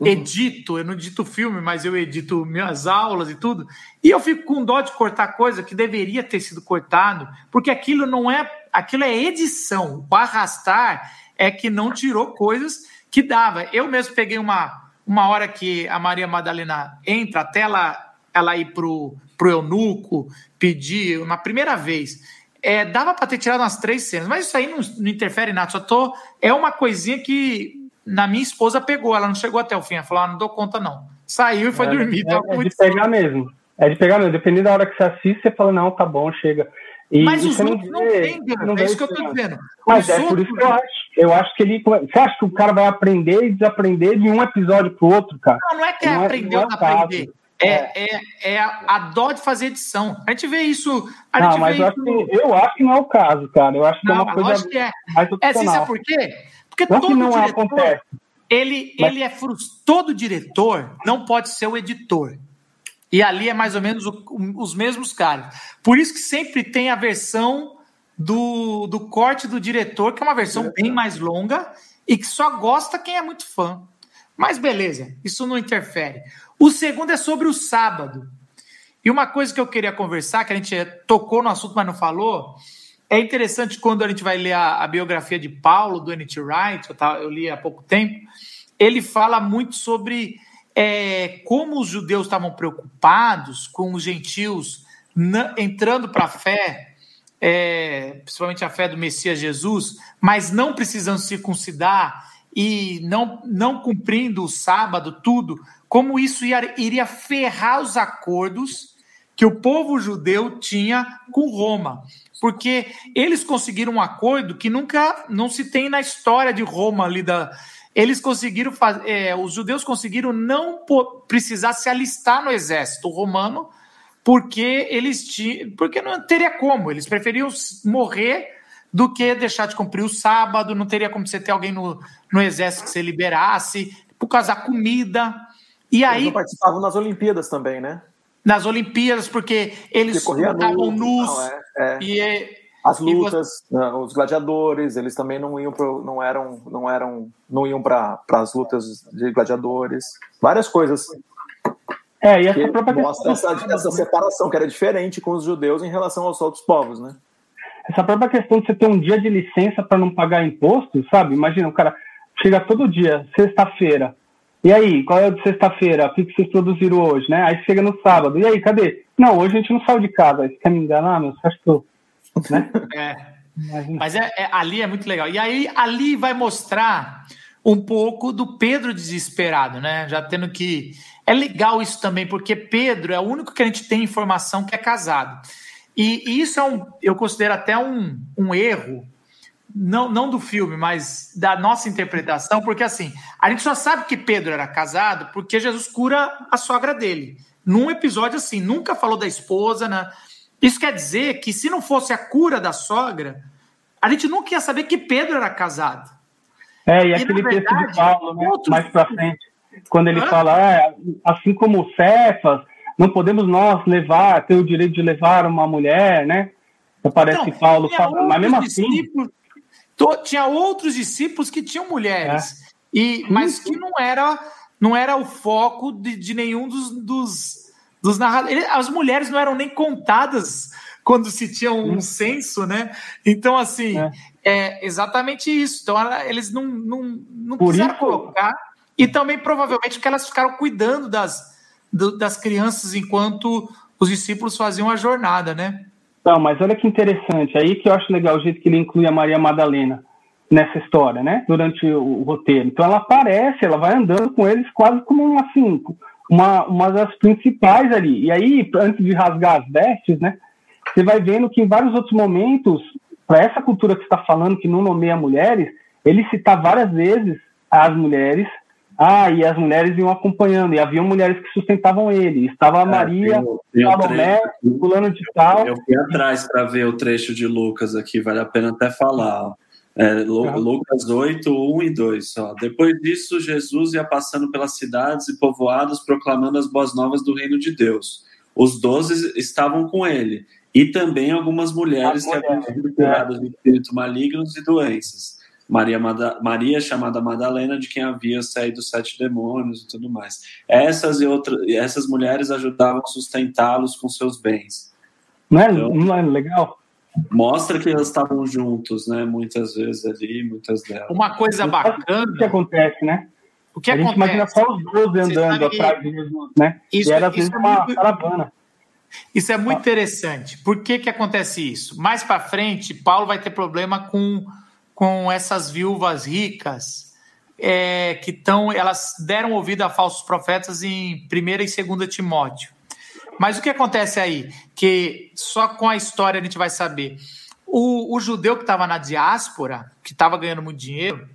Edito, eu não edito filme, mas eu edito minhas aulas e tudo, e eu fico com dó de cortar coisa que deveria ter sido cortado, porque aquilo não é, aquilo é edição. O arrastar é que não tirou coisas que dava. Eu mesmo peguei uma, uma hora que a Maria Madalena entra, até ela, ela ir pro, pro eunuco, pedir, uma primeira vez. É, dava para ter tirado umas três cenas, mas isso aí não, não interfere nada, só tô. É uma coisinha que na minha esposa pegou, ela não chegou até o fim, ela falou, ah, não dou conta não. Saiu e foi é, dormir. É, é de pegar mesmo, é de pegar mesmo, dependendo da hora que você assiste, você fala, não, tá bom, chega. E, mas os outros não, tem, não é isso que eu tô dizendo. Mas os é outros... por isso que eu acho. Eu acho que ele. Você acha que o cara vai aprender e desaprender de um episódio pro outro, cara? Não, não é que é aprender ou aprender. É, é, é a, a, dó de fazer edição. A gente vê isso. A não, mas eu, isso... acho que, eu acho que não é o caso, cara. Eu acho que não, é uma coisa. Que é. É, você sabe por quê? Porque não todo não diretor, acontece. Ele, Mas... ele é frustrado. Todo diretor não pode ser o editor. E ali é mais ou menos o, os mesmos caras. Por isso que sempre tem a versão do, do corte do diretor, que é uma versão bem mais longa e que só gosta quem é muito fã. Mas beleza, isso não interfere. O segundo é sobre o sábado. E uma coisa que eu queria conversar, que a gente tocou no assunto, mas não falou, é interessante quando a gente vai ler a, a biografia de Paulo, do N.T. Wright, eu, tava, eu, li há pouco tempo, ele fala muito sobre é, como os judeus estavam preocupados com os gentios na, entrando para a fé, é, principalmente a fé do Messias Jesus, mas não precisando circuncidar e não, não cumprindo o sábado, tudo, como isso ia, iria ferrar os acordos que o povo judeu tinha com Roma porque eles conseguiram um acordo que nunca não se tem na história de Roma ali da eles conseguiram fazer, é, os judeus conseguiram não precisar se alistar no exército romano porque eles tinham, porque não teria como, eles preferiam morrer do que deixar de cumprir o sábado, não teria como você ter alguém no, no exército que você liberasse, por causa da comida. E aí. Eles participavam nas Olimpíadas também, né? Nas Olimpíadas, porque eles estavam nus. Não, é, é. E, as lutas, né, os gladiadores, eles também não iam pro, não eram não eram não iam para as lutas de gladiadores, várias coisas. É, e essa própria mostra essa, essa separação que era diferente com os judeus em relação aos outros povos, né? Essa própria questão de você ter um dia de licença para não pagar imposto, sabe? Imagina, o cara chega todo dia, sexta-feira. E aí, qual é o de sexta-feira? O que vocês produziram hoje, né? Aí chega no sábado. E aí, cadê? Não, hoje a gente não saiu de casa. Aí você quer me enganar, meu? Você acha que eu né? É. Mas é, é, ali é muito legal. E aí, ali vai mostrar um pouco do Pedro desesperado, né? Já tendo que. É legal isso também, porque Pedro é o único que a gente tem informação que é casado. E, e isso é um, eu considero até um, um erro, não, não do filme, mas da nossa interpretação, porque assim, a gente só sabe que Pedro era casado porque Jesus cura a sogra dele. Num episódio assim, nunca falou da esposa, né? Isso quer dizer que se não fosse a cura da sogra, a gente nunca ia saber que Pedro era casado. É, e, e aquele verdade, texto de Paulo, né, outros... mais para frente, quando ele Hã? fala, é, assim como Cefas, não podemos nós levar, ter o direito de levar uma mulher, né? Parece então, que Paulo fala, mas mesmo assim. Tinha outros discípulos que tinham mulheres, é. e, mas que não era, não era o foco de, de nenhum dos, dos dos narradores. As mulheres não eram nem contadas quando se tinha um censo, né? Então, assim, é, é exatamente isso. Então, eles não, não, não quiseram isso... colocar. E também, provavelmente, porque elas ficaram cuidando das, do, das crianças enquanto os discípulos faziam a jornada, né? Não, mas olha que interessante. Aí que eu acho legal o jeito que ele inclui a Maria Madalena nessa história, né? Durante o, roteiro. Então ela aparece, ela vai andando com eles quase como um assim, uma, uma das principais ali. E aí, antes de rasgar as vestes, né, você vai vendo que em vários outros momentos, para essa cultura que está falando, que não nomeia mulheres, ele cita várias vezes as mulheres, ah, e as mulheres iam acompanhando, e haviam mulheres que sustentavam ele. Estava a é, Maria, Salomé, fulano de tal. Eu fui atrás para ver o trecho de Lucas aqui, vale a pena até falar. É, Lucas 8, 1 e 2. Ó. Depois disso, Jesus ia passando pelas cidades e povoados, proclamando as boas novas do reino de Deus. Os doze estavam com ele, e também algumas mulheres que haviam sido curadas de espíritos malignos e doenças. Maria, Maria, chamada Madalena, de quem havia saído sete demônios e tudo mais. Essas e outras, essas mulheres ajudavam a sustentá-los com seus bens. Não é, então, não é legal? mostra que elas estavam juntos, né? Muitas vezes ali, muitas delas. Uma coisa bacana. O que acontece, né? O que a acontece? gente imagina só os dois andando atrás de Jesus, né? Isso, e era às vezes é uma muito... caravana. Isso é muito interessante. Por que, que acontece isso? Mais para frente, Paulo vai ter problema com, com essas viúvas ricas é, que estão. Elas deram ouvido a falsos profetas em 1 e 2 Timóteo. Mas o que acontece aí? Que só com a história a gente vai saber. O, o judeu que estava na diáspora, que estava ganhando muito dinheiro,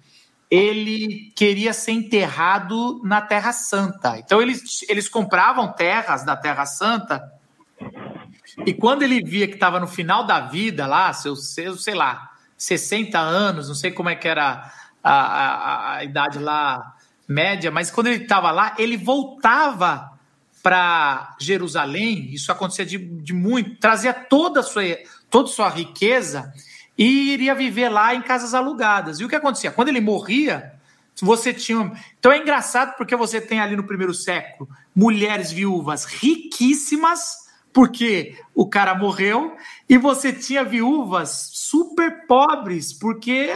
ele queria ser enterrado na Terra Santa. Então eles, eles compravam terras da Terra Santa e quando ele via que estava no final da vida lá, seus, seus, sei lá, 60 anos, não sei como é que era a, a, a idade lá média, mas quando ele estava lá, ele voltava para Jerusalém, isso acontecia de, de, muito, trazia toda a, sua, toda a sua riqueza e iria viver lá em casas alugadas. E o que acontecia? Quando ele morria, você tinha. Então é engraçado porque você tem ali no primeiro século mulheres viúvas riquíssimas, porque o cara morreu, e você tinha viúvas super pobres, porque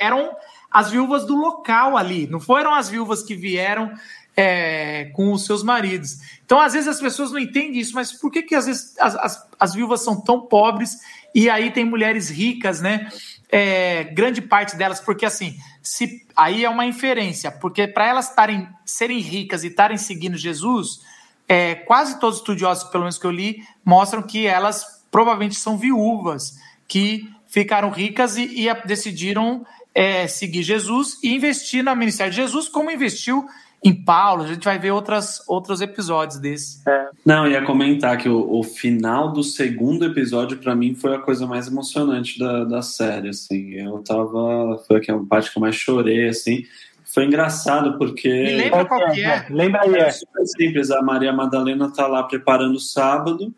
eram as viúvas do local ali, não foram as viúvas que vieram é, com os seus maridos. Então, às vezes as pessoas não entendem isso, mas por que, que às vezes as, as, as viúvas são tão pobres e aí tem mulheres ricas, né? É, grande parte delas, porque assim, se aí é uma inferência, porque para elas tarem, serem ricas e estarem seguindo Jesus, é, quase todos os estudiosos, pelo menos que eu li, mostram que elas provavelmente são viúvas que ficaram ricas e, e decidiram é, seguir Jesus e investir no ministério de Jesus, como investiu em Paulo, a gente vai ver outras, outros episódios desse. É. Não, ia comentar que o, o final do segundo episódio, para mim, foi a coisa mais emocionante da, da série, assim. Eu tava... Foi a parte que eu mais chorei, assim. Foi engraçado porque... Me lembra qual que é? Lembra aí, é. super simples. A Maria Madalena tá lá preparando o sábado,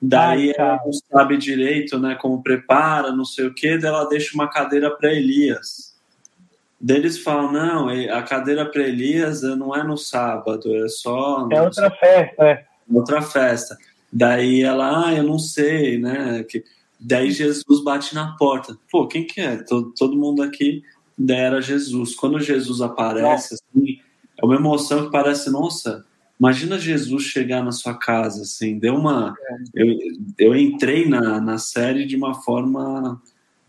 daí Ai, ela não sabe direito, né, como prepara, não sei o quê, daí ela deixa uma cadeira para Elias deles falam, não, a cadeira para Elias não é no sábado, é só... É outra festa, é. Outra festa. Daí ela, ah, eu não sei, né? Que... Daí Jesus bate na porta. Pô, quem que é? Todo, todo mundo aqui era Jesus. Quando Jesus aparece, assim, é uma emoção que parece, nossa, imagina Jesus chegar na sua casa, assim, deu uma... É. Eu, eu entrei na, na série de uma forma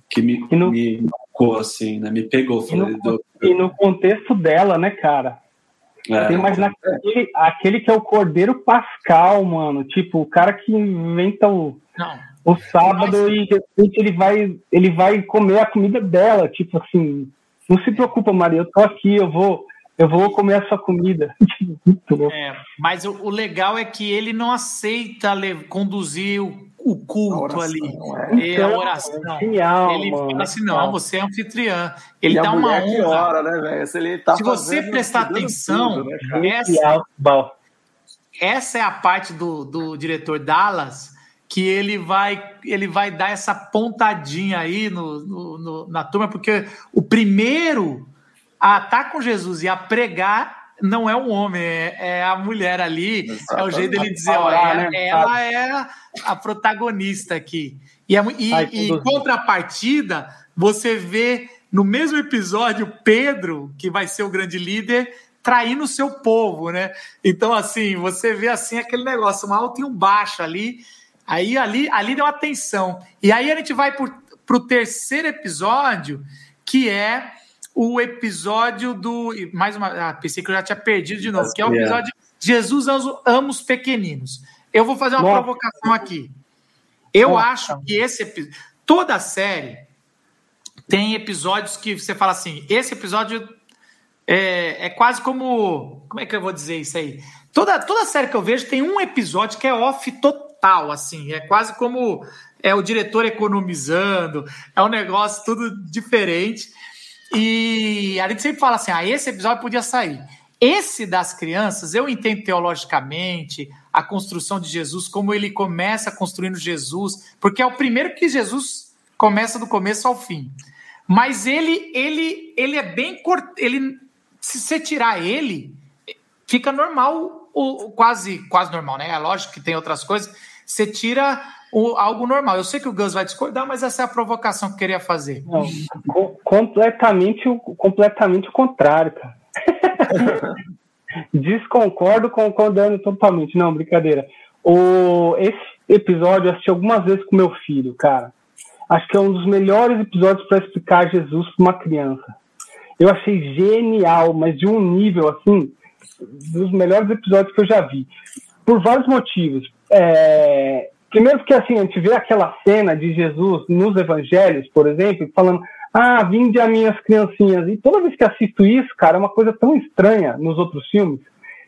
que me, no... me marcou, assim, né? Me pegou. Falei, e, no, e no contexto dela, né, cara? É. Tem mais naquele, aquele que é o Cordeiro Pascal, mano. Tipo, o cara que inventa o, o sábado e de repente ele vai, ele vai comer a comida dela. Tipo assim, não se preocupa, Maria, eu tô aqui, eu vou, eu vou comer a sua comida. É, mas o, o, legal é que ele não aceita conduzir o o culto ali. É. é a então, oração. É genial, ele mano, fala assim: não, você é anfitriã. Ele dá uma honra. Hora, né, Se, ele tá Se você prestar atenção, tudo, né, essa, essa é a parte do, do diretor Dallas que ele vai ele vai dar essa pontadinha aí no, no, no na turma, porque o primeiro a estar com Jesus e a pregar não é um homem, é, é a mulher ali. Exato. É o jeito dele dizer, olha, né? ela é a protagonista aqui. E, é, e, Ai, e em contrapartida, você vê no mesmo episódio Pedro, que vai ser o grande líder, traindo o seu povo, né? Então, assim, você vê assim aquele negócio, um alto e um baixo ali. Aí ali, ali deu atenção. E aí a gente vai para o terceiro episódio, que é o episódio do. Mais uma. Ah, pensei que eu já tinha perdido de novo, que é o episódio Jesus ama os pequeninos. Eu vou fazer uma Nossa. provocação aqui. Eu Nossa. acho que esse episódio. Toda a série tem episódios que você fala assim: esse episódio é, é quase como. Como é que eu vou dizer isso aí? Toda, toda série que eu vejo tem um episódio que é off total, assim. É quase como é o diretor economizando, é um negócio tudo diferente. E a gente sempre fala assim: ah, esse episódio podia sair. Esse das crianças, eu entendo teologicamente a construção de Jesus, como ele começa construindo Jesus, porque é o primeiro que Jesus começa do começo ao fim. Mas ele, ele, ele é bem cort... ele se você tirar ele, fica normal, o, quase, quase normal, né? É lógico que tem outras coisas. Você tira o, algo normal. Eu sei que o Gus vai discordar, mas essa é a provocação que eu queria fazer. Não, completamente, completamente o contrário, cara. Desconcordo concordando totalmente. Não, brincadeira. O, esse episódio eu assisti algumas vezes com meu filho, cara. Acho que é um dos melhores episódios para explicar Jesus para uma criança. Eu achei genial, mas de um nível assim, dos melhores episódios que eu já vi. Por vários motivos. É, Primeiro porque assim, a gente vê aquela cena de Jesus nos evangelhos, por exemplo, falando, ah, vinde a minhas criancinhas. E toda vez que assisto isso, cara, é uma coisa tão estranha nos outros filmes.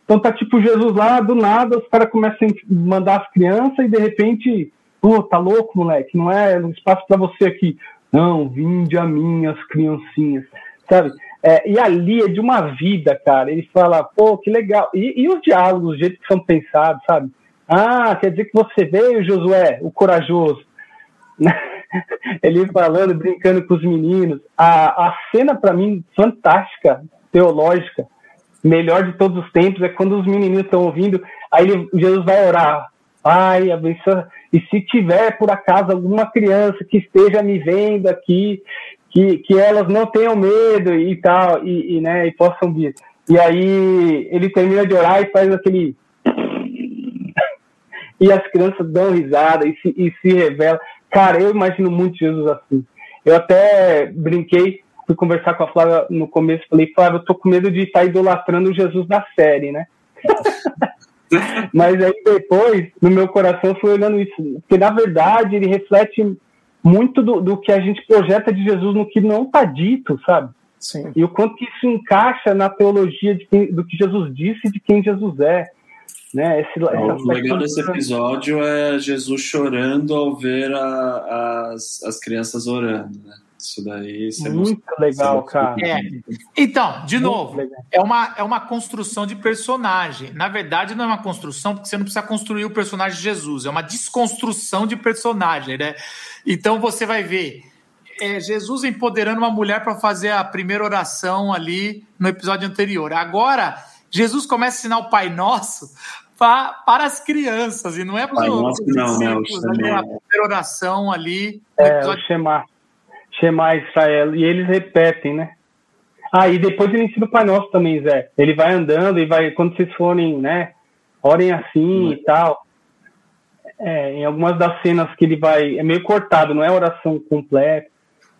Então tá tipo Jesus lá, do nada, os caras começam a mandar as crianças e de repente, pô, tá louco, moleque, não é espaço para você aqui. Não, vinde a minhas criancinhas, sabe? É, e ali é de uma vida, cara. Ele fala, pô, que legal. E, e os diálogos, o jeito que são pensados, sabe? Ah, quer dizer que você veio, Josué, o corajoso. Ele falando, brincando com os meninos. A, a cena, para mim, fantástica, teológica, melhor de todos os tempos, é quando os menininhos estão ouvindo, aí ele, Jesus vai orar. Ai, abençoa. E se tiver, por acaso, alguma criança que esteja me vendo aqui, que, que elas não tenham medo e tal, e, e, né, e possam vir. E aí ele termina de orar e faz aquele e as crianças dão risada e se, e se revelam. Cara, eu imagino muito Jesus assim. Eu até brinquei, fui conversar com a Flávia no começo, falei, Flávia, eu tô com medo de estar tá idolatrando o Jesus da série, né? Mas aí depois, no meu coração, fui olhando isso. Porque, na verdade, ele reflete muito do, do que a gente projeta de Jesus no que não está dito, sabe? Sim. E o quanto que isso encaixa na teologia quem, do que Jesus disse e de quem Jesus é. Né? Esse, o legal desse episódio é Jesus chorando ao ver a, as, as crianças orando. Né? Isso daí você Muito legal, cara. É. Então, de Muito novo, legal. é uma, é uma construção de personagem. Na verdade, não é uma construção, porque você não precisa construir o personagem de Jesus, é uma desconstrução de personagem, né? Então você vai ver é, Jesus empoderando uma mulher para fazer a primeira oração ali no episódio anterior. Agora, Jesus começa a ensinar o Pai Nosso para, para as crianças, e não é para os não, né? ali, a primeira oração ali. É, episódio... o Shema. Shema Israel, e eles repetem, né? Ah, e depois ele ensina o Pai Nosso também, Zé. Ele vai andando e vai, quando vocês forem, né, orem assim e tal. É, em algumas das cenas que ele vai, é meio cortado, não é oração completa.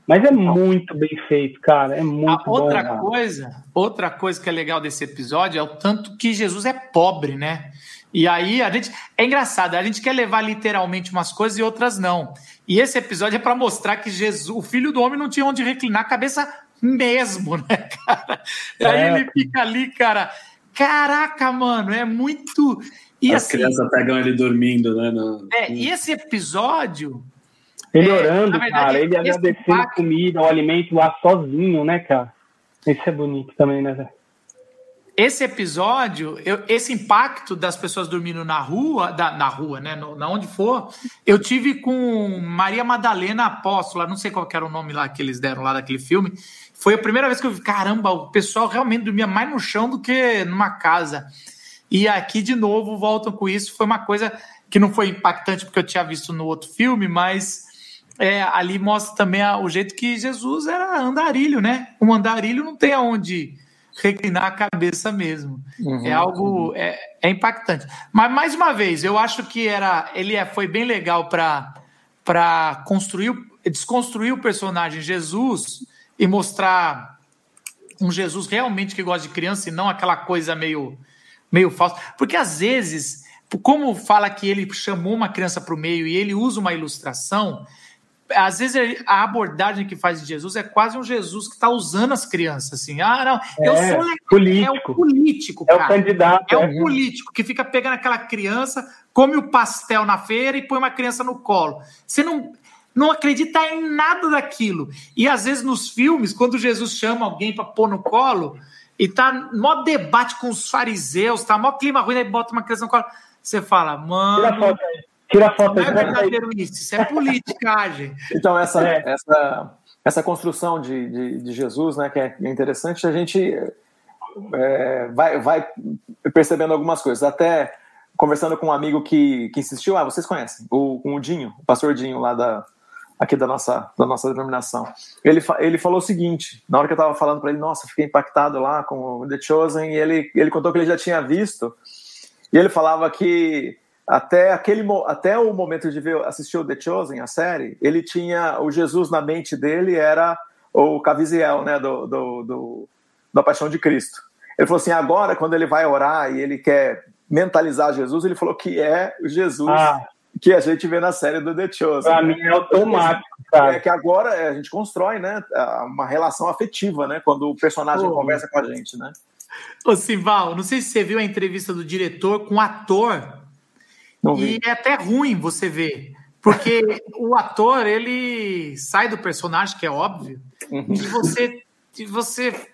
Mas é muito bem feito, cara. É muito a outra bom, coisa, outra coisa que é legal desse episódio é o tanto que Jesus é pobre, né? E aí a gente é engraçado, a gente quer levar literalmente umas coisas e outras não. E esse episódio é para mostrar que Jesus, o filho do homem, não tinha onde reclinar a cabeça mesmo, né, cara? E aí é. ele fica ali, cara. Caraca, mano, é muito. E As assim, crianças pegam ele dormindo, né? No... É, e esse episódio. Ele é, orando, verdade, cara, ele agradecendo impacto... comida, o alimento lá sozinho, né, cara? Isso é bonito também, né, Zé? esse episódio, eu, esse impacto das pessoas dormindo na rua, da, na rua, né, no, na onde for, eu tive com Maria Madalena Apóstola, não sei qual era o nome lá que eles deram lá daquele filme. Foi a primeira vez que eu vi, caramba, o pessoal realmente dormia mais no chão do que numa casa. E aqui de novo voltam com isso. Foi uma coisa que não foi impactante porque eu tinha visto no outro filme, mas é, ali mostra também a, o jeito que Jesus era andarilho, né? Um andarilho não tem aonde reclinar a cabeça mesmo. Uhum, é algo uhum. é, é, impactante. Mas mais uma vez, eu acho que era ele é, foi bem legal para para construir desconstruir o personagem Jesus e mostrar um Jesus realmente que gosta de criança e não aquela coisa meio meio falsa. Porque às vezes, como fala que ele chamou uma criança para o meio e ele usa uma ilustração, às vezes a abordagem que faz de Jesus é quase um Jesus que está usando as crianças, assim. Ah, não, eu é, sou legal. Político. É o político, cara. É o candidato. É, é o político que fica pegando aquela criança, come o pastel na feira e põe uma criança no colo. Você não, não acredita em nada daquilo. E às vezes nos filmes, quando Jesus chama alguém para pôr no colo, e tá mó debate com os fariseus, tá mó clima ruim, aí bota uma criança no colo. Você fala, mano. Tira a foto aí. Tira a foto Não é verdadeiro isso, isso é politicagem. Então, essa, é. essa, essa construção de, de, de, Jesus, né, que é interessante, a gente é, vai, vai percebendo algumas coisas. Até conversando com um amigo que, que insistiu, ah, vocês conhecem, o, o Dinho, o pastor Dinho lá da, aqui da nossa, da nossa denominação. Ele, ele falou o seguinte, na hora que eu estava falando para ele, nossa, fiquei impactado lá com o The Chosen, e ele, ele contou que ele já tinha visto, e ele falava que até aquele até o momento de ver assistir o The Chosen, a série, ele tinha o Jesus na mente dele era o Caviezel, né, do, do, do, da Paixão de Cristo. Ele falou assim, agora quando ele vai orar e ele quer mentalizar Jesus, ele falou que é o Jesus ah. que a gente vê na série do The Chosen. Para mim é automático, cara. É que agora é, a gente constrói, né, uma relação afetiva, né, quando o personagem conversa com a gente, né. Ô Sival, não sei se você viu a entrevista do diretor com o ator e é até ruim você ver, porque o ator ele sai do personagem, que é óbvio, uhum. e você, e você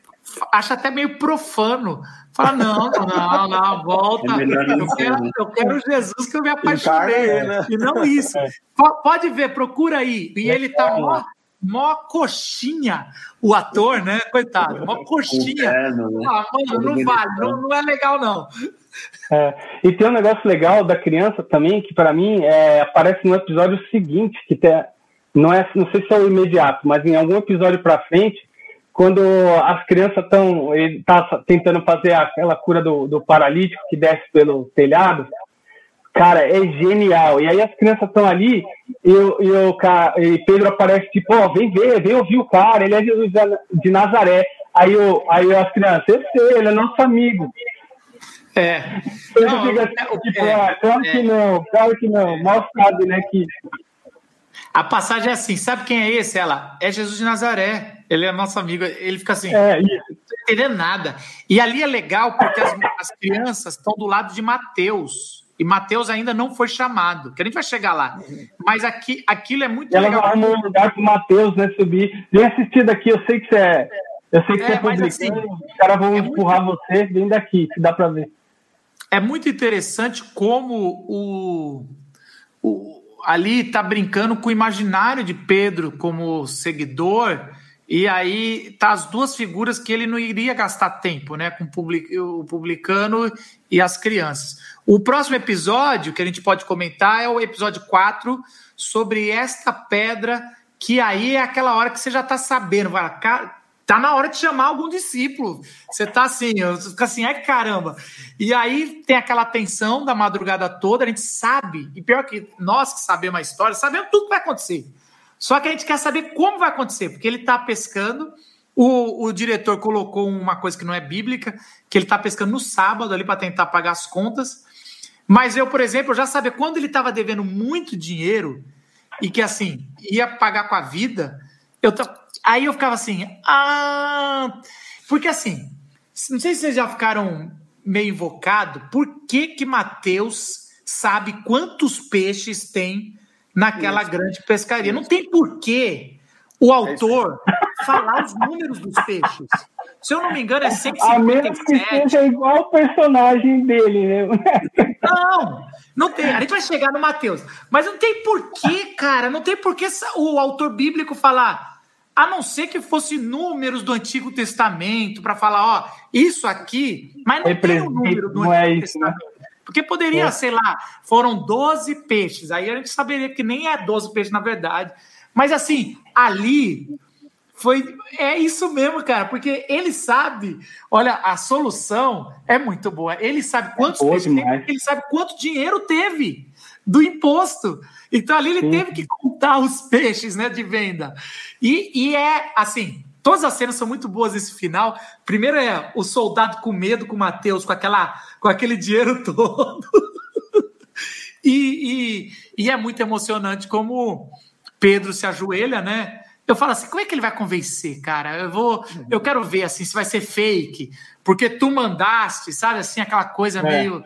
acha até meio profano. Fala, não, não, não, volta. É eu, quero, eu quero Jesus que eu me apaixonei. Né? E não isso. É. Pode ver, procura aí. E ele tá mó, mó coxinha, o ator, né? Coitado, mó coxinha. Né? Ah, mano, não vale, não, não é legal, não. É, e tem um negócio legal da criança também, que para mim é, aparece no episódio seguinte, que tem, não, é, não sei se é o imediato, mas em algum episódio para frente, quando as crianças estão tá tentando fazer aquela cura do, do paralítico que desce pelo telhado, cara, é genial. E aí as crianças estão ali e, e, e Pedro aparece tipo, ó, oh, vem ver, vem ouvir o cara, ele é Jesus de Nazaré. Aí, aí as crianças, eu sei, ele é nosso amigo. É. Não, fica, é, tipo, é, ah, claro é, que não, claro que não. Mal sabe, né, que... A passagem é assim, sabe quem é esse? Ela, é Jesus de Nazaré. Ele é nosso amigo. Ele fica assim, É, isso. não entendendo nada. E ali é legal porque as, as crianças estão do lado de Mateus. E Mateus ainda não foi chamado, que a gente vai chegar lá. Mas aqui, aquilo é muito Ela legal. arrumou um lugar pro Matheus, né, subir. Vem assistir daqui, eu sei que você é. Eu sei que É, você é mas publicano, assim, os caras vão é muito- empurrar você, vem daqui, que dá pra ver. É muito interessante como o, o ali está brincando com o imaginário de Pedro como seguidor e aí tá as duas figuras que ele não iria gastar tempo, né, com o public- o publicano e as crianças. O próximo episódio que a gente pode comentar é o episódio 4 sobre esta pedra que aí é aquela hora que você já está sabendo, vai, tá na hora de chamar algum discípulo. Você tá assim, você fica assim, ai caramba. E aí tem aquela tensão da madrugada toda, a gente sabe, e pior que nós que sabemos a história, sabemos tudo que vai acontecer. Só que a gente quer saber como vai acontecer, porque ele tá pescando. O, o diretor colocou uma coisa que não é bíblica, que ele tá pescando no sábado ali para tentar pagar as contas. Mas eu, por exemplo, já sabia quando ele estava devendo muito dinheiro e que assim ia pagar com a vida, eu ta- aí eu ficava assim, ah, porque assim, não sei se vocês já ficaram meio invocado, por que que Mateus sabe quantos peixes tem naquela grande pescaria? Não tem porquê o autor falar os números dos peixes. Se eu não me engano, é A menos que 157. seja igual o personagem dele, né? Não, não tem. A gente vai chegar no Mateus. Mas não tem porquê, cara. Não tem porquê o autor bíblico falar. A não ser que fosse números do Antigo Testamento para falar, ó, isso aqui, mas não tem o número do é Antigo isso, né? Testamento. Porque poderia, É. sei lá, foram 12 peixes. Aí a gente saberia que nem é 12 peixes na verdade. Mas assim, ali foi é isso mesmo, cara, porque ele sabe, olha, a solução é muito boa. Ele sabe quantos boa peixes porque ele sabe quanto dinheiro teve do imposto. Então ali ele Sim. teve que contar os peixes, né, de venda. E, e é assim, todas as cenas são muito boas esse final. Primeiro é o soldado com medo com o Mateus, com aquela com aquele dinheiro todo. E, e, e é muito emocionante como Pedro se ajoelha, né? Eu falo assim, como é que ele vai convencer, cara? Eu vou, eu quero ver assim se vai ser fake, porque tu mandaste, sabe? Assim, aquela coisa É. meio.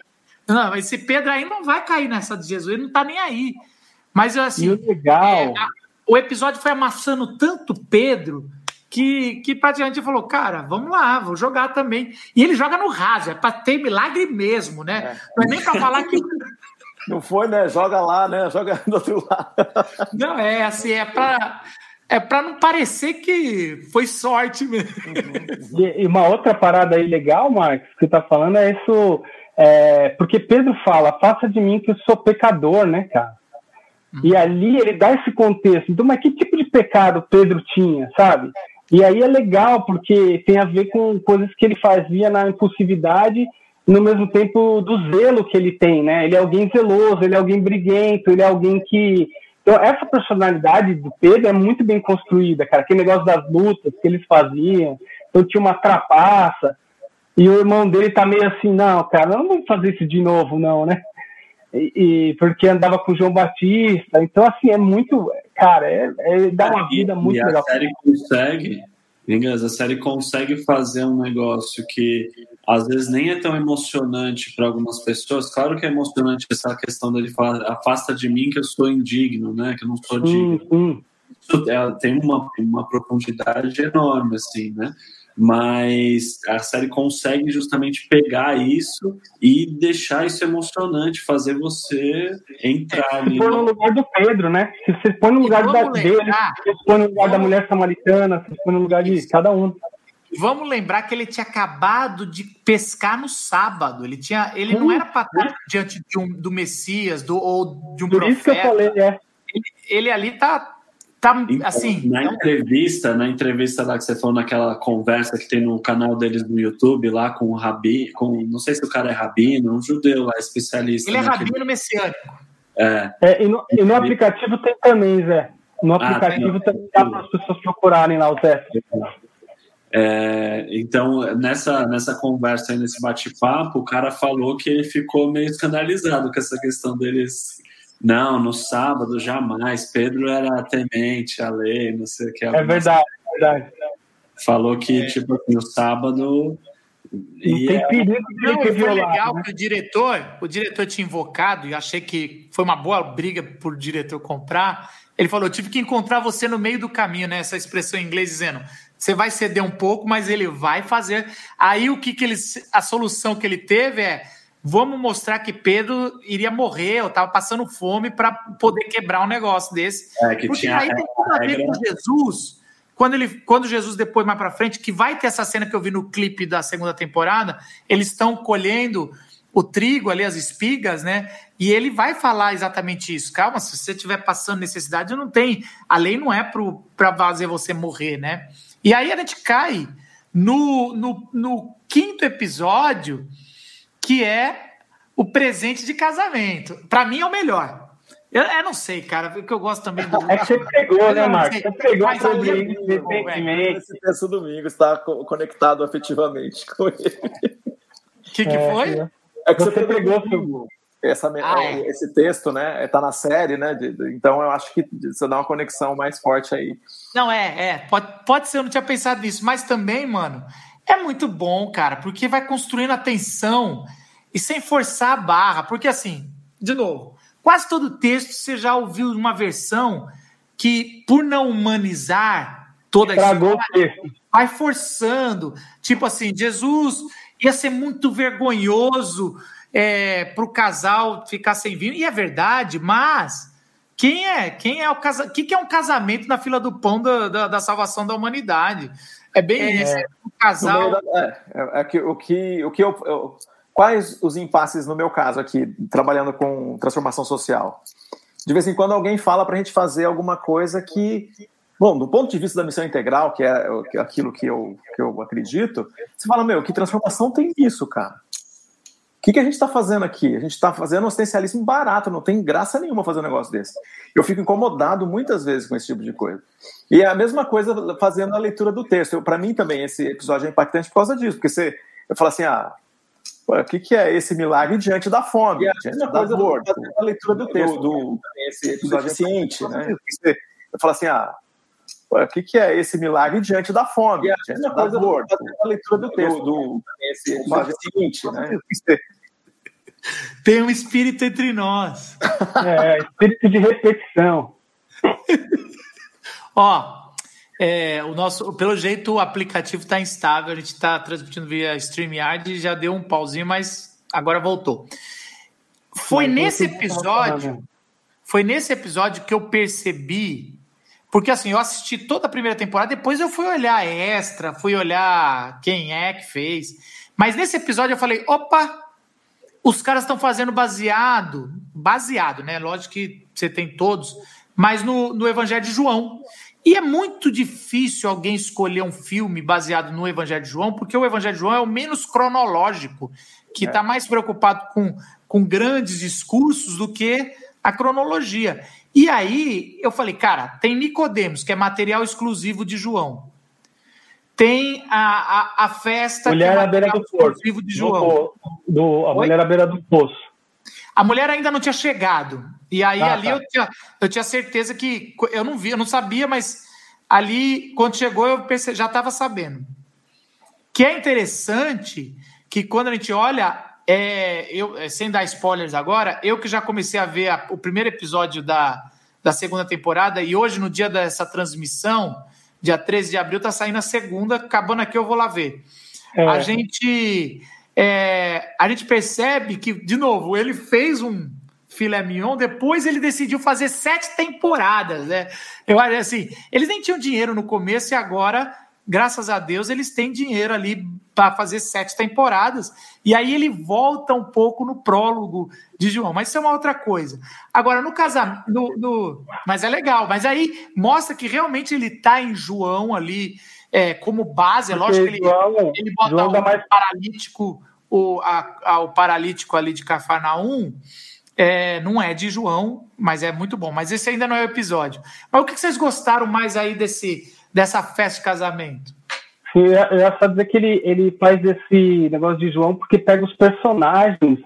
Não, esse Pedro aí não vai cair nessa de Jesus, ele não tá nem aí. Mas eu, assim, E o legal. é, a- o episódio foi amassando tanto Pedro que, que praticamente falou, cara, vamos lá, vou jogar também. E ele joga no raso, é para ter milagre mesmo, né? Não é nem para falar que Não foi, né? Joga lá, né? Joga do outro lado. Não, é assim, é para é para não parecer que foi sorte mesmo. E, e uma outra parada aí legal, Marcos, que você tá falando é isso. É, porque Pedro fala, faça de mim que eu sou pecador, né, cara? E ali ele dá esse contexto. Então, mas que tipo de pecado Pedro tinha, sabe? E aí é legal, porque tem a ver com coisas que ele fazia na impulsividade, no mesmo tempo do zelo que ele tem, né? Ele é alguém zeloso, ele é alguém briguento, ele é alguém que. Então, essa personalidade do Pedro é muito bem construída, cara. Aquele negócio das lutas que eles faziam. Então, tinha uma trapaça. E o irmão dele tá meio assim: não, cara, não vamos fazer isso de novo, não, né? E, e- porque andava com o João Batista. Então, assim, é muito. Cara, é, é dá uma vida muito e legal. a série consegue, inglês, a série consegue fazer um negócio que às vezes nem é tão emocionante para algumas pessoas. Claro que é emocionante essa questão dele falar, afasta de mim que eu sou indigno, né? Que eu não sou digno. Sim, sim. Isso é- tem uma, uma profundidade enorme, assim, né? Mas a série consegue justamente pegar isso e deixar isso emocionante, fazer você entrar Se ali. põe no lugar do Pedro, né? Se você põe no lugar da, dele, se você põe no lugar da mulher samaritana, se você põe no lugar de cada um. Vamos lembrar que ele tinha acabado de pescar no sábado. Ele tinha, ele não Sim. era para estar diante de um, do Messias, do ou de um Por isso que eu profeta. falei, é. Ele, ele ali tá tá Então, assim, na entrevista, na entrevista lá que você falou naquela conversa que tem no canal deles no YouTube lá com o Rabi, com não sei se o cara é rabino, um judeu lá especialista. ele é naquele- rabino messiânico. É, É, e, no, e no aplicativo tem também, Zé. No Ah, aplicativo tem. também dá para as pessoas procurarem lá o Zé. é, então nessa nessa conversa aí, nesse bate-papo, o cara falou que ele ficou meio escandalizado com essa questão deles. Não, no sábado jamais. Pedro era temente à lei, não sei o que. É verdade, é verdade. falou que, tipo assim, o sábado. Não tem perigo de Não, ser e foi legal né? que o diretor, o diretor tinha invocado e achei que foi uma boa briga por diretor comprar. Ele falou: "Eu tive que encontrar você no meio do caminho, né? Essa expressão em inglês dizendo: você vai ceder um pouco, mas ele vai fazer. Aí o que, que ele, a solução que ele teve é: vamos mostrar que Pedro iria morrer, eu estava passando fome para poder quebrar um negócio desse. É, que Porque tinha aí tem tudo a ver com Jesus. Quando, ele, quando Jesus, depois, mais pra frente, que vai ter essa cena que eu vi no clipe da segunda temporada, eles estão colhendo o trigo ali, as espigas, né? E ele vai falar exatamente isso. Calma, se você estiver passando necessidade, não tem. A lei não é para fazer você morrer, né? E aí a gente cai no, no, no quinto episódio, que é o presente de casamento. Para mim é o melhor. Eu, eu não sei, cara, porque eu gosto também do. É que você pegou, Eu né, Marcos? Você pegou Mas sobre ali- isso recentemente. Esse texto domingo está co- conectado afetivamente com ele. O que, que É, foi? É que Você você pegou pegou essa, Ah, é. esse texto, né? Está na série, né? de- de- então eu acho que você dá uma conexão mais forte aí. Não, é, é. Pode, pode ser, eu não tinha pensado nisso. Mas também, mano, é muito bom, cara, porque vai construindo a tensão e sem forçar a barra. Porque, assim, de novo, quase todo texto você já ouviu uma versão que, por não humanizar toda a Estragou história, vai forçando. Tipo assim, Jesus ia ser muito vergonhoso é, para o casal ficar sem vinho. E é verdade, mas quem é quem é o casa, o que, que é um casamento na fila do pão da, da, da salvação da humanidade? É bem isso. É No casal. da- é, é, é que, o que, o que eu, eu- Quais os impasses no meu caso aqui, trabalhando com transformação social? De vez em quando alguém fala para a gente fazer alguma coisa que, bom, do ponto de vista da missão integral, que é o- que é aquilo que eu, que eu acredito, você fala, meu, que transformação tem isso, cara? O que, que a gente está fazendo aqui? A gente está fazendo um assistencialismo barato, não tem graça nenhuma fazer um negócio desse. Eu fico incomodado muitas vezes com esse tipo de coisa. E é a mesma coisa fazendo a leitura do texto. Para mim também esse episódio é impactante por causa disso, porque você eu falo assim, ah, o que, que é esse milagre diante da fome, diante da dor, fazendo a leitura do texto, do, esse episódio deficiente, né? Eu falo assim, ah, o que, que é esse milagre diante da fome, diante da dor, fazendo a leitura do texto, do, esse episódio deficiente, né? Você- Tem um espírito entre nós. É, espírito de repetição. Ó, é, o nosso, pelo jeito o aplicativo está instável, a gente está transmitindo via StreamYard e já deu um pauzinho, mas agora voltou. Foi Mas nesse você- episódio, foi nesse episódio que eu percebi, porque assim, eu assisti toda a primeira temporada, depois eu fui olhar extra, fui olhar quem é que fez, mas nesse episódio eu falei, opa, os caras estão fazendo baseado, baseado, né? Lógico que você tem todos, mas no, no Evangelho de João. E é muito difícil alguém escolher um filme baseado no Evangelho de João, porque o Evangelho de João é o menos cronológico, que está mais preocupado com, com grandes discursos do que a cronologia. E aí eu falei, cara, tem Nicodemos, que é material exclusivo de João. Tem a, a, a festa Mulher que é à beira do exclusivo de Do João. po- do- a Oi? mulher à beira do poço. A mulher ainda não tinha chegado. E aí Ah, ali tá. eu, tinha, eu tinha certeza que. Eu não vi, eu não sabia, mas ali, quando chegou, eu perce- já estava sabendo. Que é interessante que quando a gente olha, é, eu, é, sem dar spoilers agora, eu que já comecei a ver a- o primeiro episódio da, da segunda temporada, e hoje, no dia dessa transmissão, dia 13 de abril, tá saindo a segunda, acabando aqui, eu vou lá ver. É. A gente é, a gente percebe que, de novo, ele fez um filé mignon, depois ele decidiu fazer sete temporadas, né? Eu acho assim, eles nem tinham dinheiro no começo e agora, graças a Deus, eles têm dinheiro ali para fazer sete temporadas. E aí ele volta um pouco no prólogo de João, mas isso é uma outra coisa. Agora, no casamento, no, no- mas é legal, mas aí mostra que realmente ele tá em João ali é, como base, é lógico que ele, João, ele bota João dá mais paralítico, o, a- a- o paralítico ali de Cafarnaum, é, não é de João, mas é muito bom. Mas esse ainda não é o episódio. Mas o que vocês gostaram mais aí desse, dessa festa de casamento? Sim, eu ia só dizer que ele, ele faz esse negócio de João porque pega os personagens,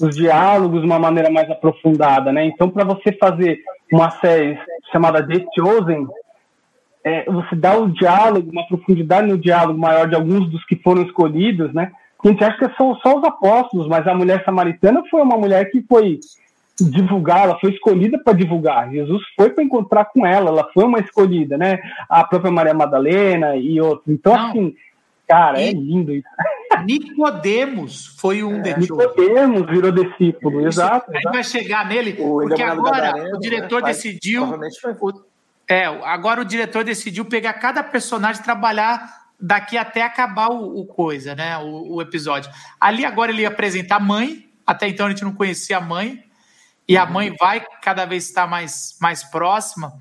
os diálogos de uma maneira mais aprofundada, né? Então, para você fazer uma série chamada The Chosen, é, você dá o diálogo, uma profundidade no diálogo maior de alguns dos que foram escolhidos, né? A gente acha que são só os apóstolos, mas a mulher samaritana foi uma mulher que foi divulgar, ela foi escolhida para divulgar. Jesus foi para encontrar com ela, ela foi uma escolhida, né? A própria Maria Madalena e outros. Então, Não. assim, cara, é e... é lindo isso. Nicodemos foi um é, Nicodemos virou discípulo, isso, exato. Aí vai chegar nele, o porque agora o diretor né? decidiu. O, é, agora o diretor decidiu pegar cada personagem e trabalhar daqui até acabar o, o coisa, né? O, o, episódio. Ali agora ele ia apresentar a mãe, até então a gente não conhecia a mãe, e a mãe vai cada vez estar mais, mais próxima,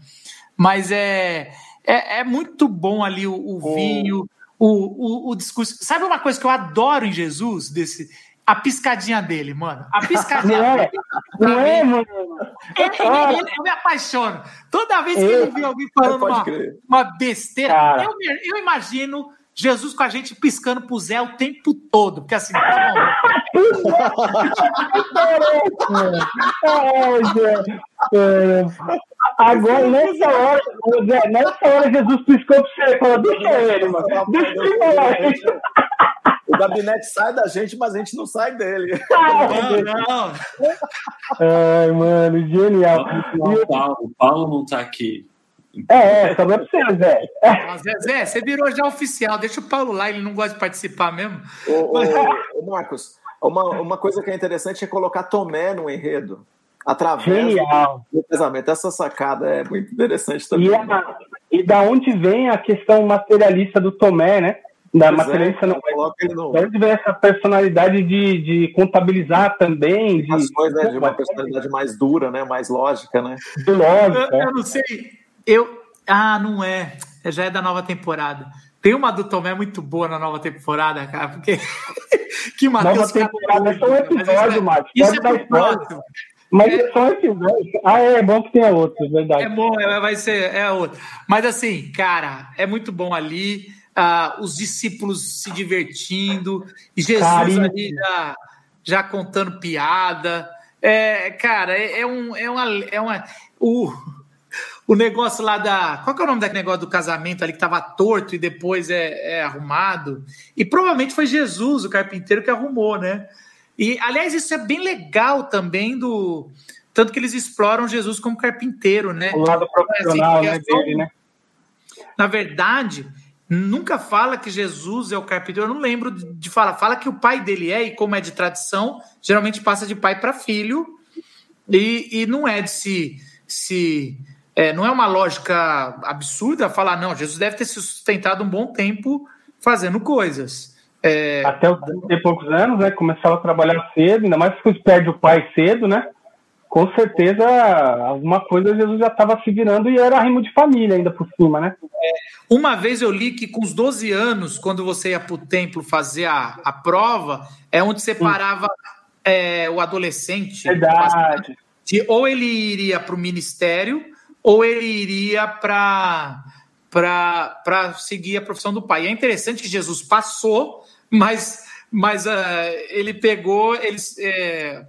mas é, é, é muito bom ali o, o vinho, o, o, o discurso. Sabe uma coisa que eu adoro em Jesus? Desse, a piscadinha dele, mano. A piscadinha não é, dele. Não é, mano. Ele, ele, ele, eu me apaixono. Toda vez que ele vê alguém falando uma, uma besteira, eu, eu imagino Jesus com a gente piscando pro Zé o tempo todo. Porque assim, tá Agora, nessa hora, Zé, nessa hora, Jesus piscou pra você. Falou, deixa ele, mano. Deixa ele, O gabinete sai da gente, mas a gente não sai dele. Não, não. Ai, mano, genial. O Paulo, o Paulo não tá aqui. É, é, só pra você, Zé. Zé, Zé, você virou já oficial. Deixa o Paulo lá, ele não gosta de participar mesmo. Ô, ô, ô Marcos, uma, uma coisa que é interessante é colocar Tomé no enredo. Através Genial. do casamento. Essa sacada é muito interessante também. E, a, e da onde vem a questão materialista do Tomé, né? Da pois é, materialista é, não. Da onde vem essa personalidade de, de contabilizar também? De, As né, de uma personalidade mais dura, né? Mais lógica, né? Lógica. Eu, eu não sei eu. Ah, não é. Já é da nova temporada. Tem uma do Tomé muito boa na nova temporada, cara, porque. que Matheus. Nova temporada é só um episódio, Marcos. Isso é pro próximo. Mas é só um episódio. Ah, é, é bom que tenha outros, verdade. É bom, é, vai ser é outro. Mas assim, cara, é muito bom ali. Uh, os discípulos se divertindo, e Jesus Carinho. ali já, já contando piada. É, cara, é, é, um, é uma. É uma o, o negócio lá da. Qual que é o nome daquele negócio do casamento ali que estava torto e depois é, é, arrumado? E provavelmente foi Jesus, o carpinteiro, que arrumou, né? E, aliás, isso é bem legal também do. Tanto que eles exploram Jesus como carpinteiro, né? O lado profissional assim, né, dele, né? Na verdade, nunca fala que Jesus é o carpinteiro. Eu não lembro de falar. Fala que o pai dele é, e como é de tradição, geralmente passa de pai para filho. E, e não é de se, se é, não é uma lógica absurda falar, não, Jesus deve ter se sustentado um bom tempo fazendo coisas. É... Até os ter poucos anos, né? Começava a trabalhar cedo, ainda mais que perde o pai cedo, né? Com certeza, alguma coisa Jesus já estava se virando e era rimo de família ainda por cima, né? É, uma vez eu li que com os 12 anos, quando você ia para o templo fazer a, a prova, é onde separava é, o adolescente. Verdade. De, ou ele iria para o ministério ou ele iria para para seguir a profissão do pai. E é interessante que Jesus passou, mas, mas uh, ele pegou, ele, é,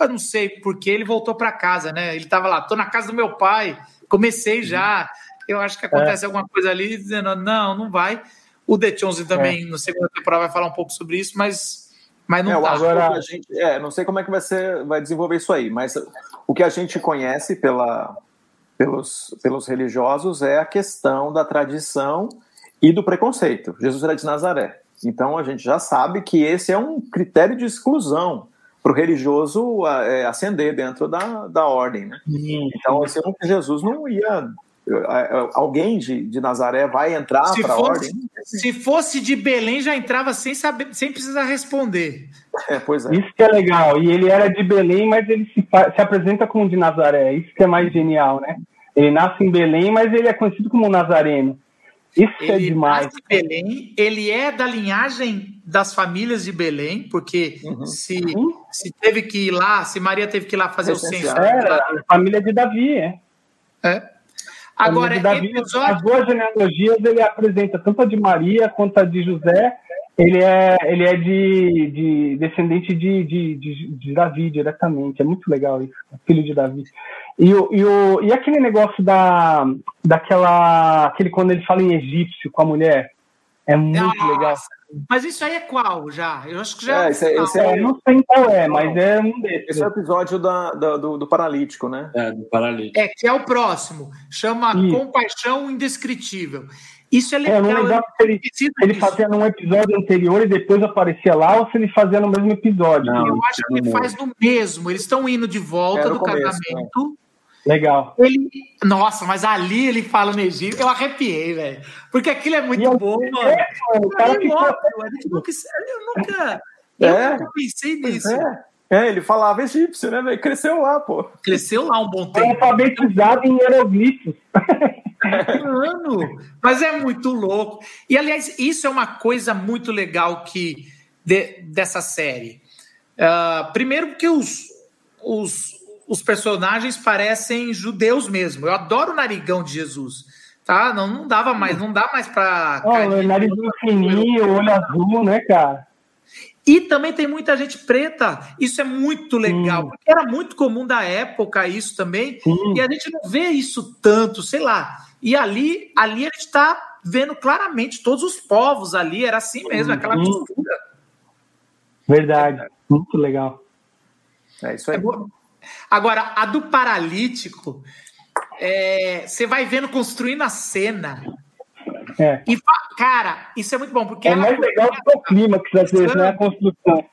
eu não sei porque ele voltou para casa, né? Ele estava lá, estou na casa do meu pai, comecei já. Eu acho que acontece é. alguma coisa ali dizendo, não, não vai. O The Chosen também, é. no segundo temporada, vai falar um pouco sobre isso, mas, mas não é, tá. Agora, a gente, é, não sei como é que vai ser, vai desenvolver isso aí, mas o que a gente conhece pela, pelos, pelos religiosos é a questão da tradição e do preconceito. Jesus era de Nazaré. Então a gente já sabe que esse é um critério de exclusão para o religioso é, ascender dentro da, da ordem. Né? Então, assim, Jesus não ia. Alguém de, de Nazaré vai entrar para a ordem? Se fosse de Belém, já entrava sem, saber, sem precisar responder. É, pois é. Isso que é legal. E ele era de Belém, mas ele se, se apresenta como de Nazaré. Isso que é mais genial, né? Ele nasce em Belém, mas ele é conhecido como Nazareno. Isso é ele é demais. Nasce em Belém, ele é da linhagem das famílias de Belém, porque uhum. se, se teve que ir lá, se Maria teve que ir lá fazer o censo. É, a família de Davi, é. É. Agora, Davi, episódio... as duas genealogias ele apresenta tanto a de Maria quanto a de José Ele é, ele é de, de descendente de, de, de, de, Davi diretamente. É muito legal isso. Filho de Davi. E, o, e, o, e aquele negócio da, daquela. Aquele quando ele fala em egípcio com a mulher. É muito Nossa, legal. Mas isso aí é qual já? Eu acho que já. É, esse, é, esse é, não sei qual é, mas é um desses. Esse é o episódio da, da do, do, paralítico, né? É, do paralítico. É, que é o próximo. Chama isso. Compaixão Indescritível. Isso é legal. É, não lembro se ele, ele fazia num episódio anterior e depois aparecia lá, ou se ele fazia no mesmo episódio. Não, eu acho que ele faz no mesmo. Eles estão indo de volta do começo, casamento. Né? Legal. Ele, nossa, mas ali ele fala no Egito, eu arrepiei, velho. Porque aquilo é muito e bom, mano. É, mano. O cara que nunca, eu nunca, eu é, nunca pensei nisso. É. é. ele falava egípcio, né, velho? Cresceu lá, pô. Cresceu lá um bom tempo. É alfabetizado em hieroglifos. Mano, mas é muito louco. E, aliás, isso é uma coisa muito legal que de, dessa série. Uh, primeiro porque os, os, os personagens parecem judeus mesmo. Eu adoro o narigão de Jesus. Tá? Não, não dava mais, não dá mais para. Oh, narizinho fininho, olho azul, né, cara? E também tem muita gente preta. Isso é muito legal, porque era muito comum da época isso também. Sim. E a gente não vê isso tanto, sei lá. E ali, ali a gente está vendo claramente todos os povos ali, era assim mesmo, aquela mistura. Verdade, muito legal. É isso aí. É Agora, a do paralítico, é, você vai vendo construindo a cena. É. E, cara, isso é muito bom, porque. É mais legal que o clima que às vezes, né? A construção.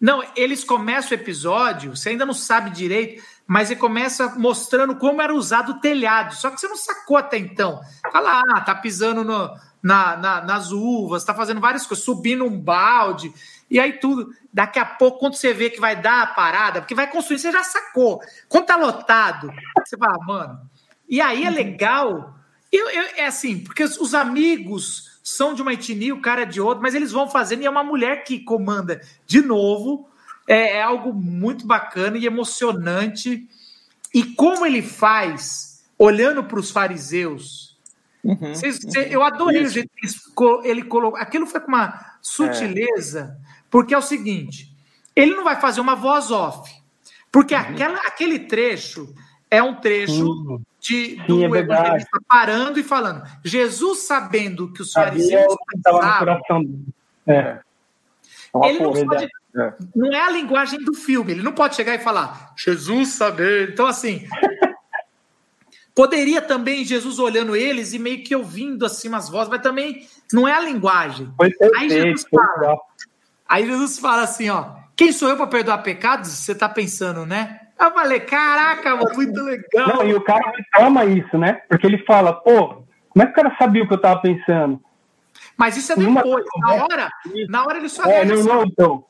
Não, eles começam o episódio, você ainda não sabe direito, mas ele começa mostrando como era usado o telhado. Só que você não sacou até então. Tá lá, tá pisando no, na, na, nas uvas, tá fazendo várias coisas, subindo um balde. E aí tudo. Daqui a pouco, quando você vê que vai dar a parada, porque vai construir, você já sacou. Quando tá lotado, você fala, mano. E aí é legal. Eu, eu, é assim, porque os amigos são de uma etnia, o cara é de outra, mas eles vão fazendo e é uma mulher que comanda de novo. É, é algo muito bacana e emocionante. E como ele faz, olhando para os fariseus. Uhum, cês, uhum. eu adorei Isso. o jeito que ele colocou. Aquilo foi com uma sutileza. É porque é o seguinte: ele não vai fazer uma voz off. Porque uhum. aquela, aquele trecho é um trecho uhum. de, do Sim, é evangelista parando e falando. Jesus, sabendo que os fariseus pensavam. É. é. Ele não, pode, é. não é a linguagem do filme, ele não pode chegar e falar, Jesus sabendo. Então, assim. Poderia também Jesus olhando eles e meio que ouvindo assim umas vozes, mas também não é a linguagem. Aí Jesus fala: Aí Jesus fala assim, ó, quem sou eu para perdoar pecados? Você tá pensando, né? Eu falei, caraca, mano, muito legal. Não, e o cara toma isso, né? Porque ele fala, pô, como é que o cara sabia o que eu tava pensando? Mas isso é depois, na hora, na hora ele só É, não, não, então.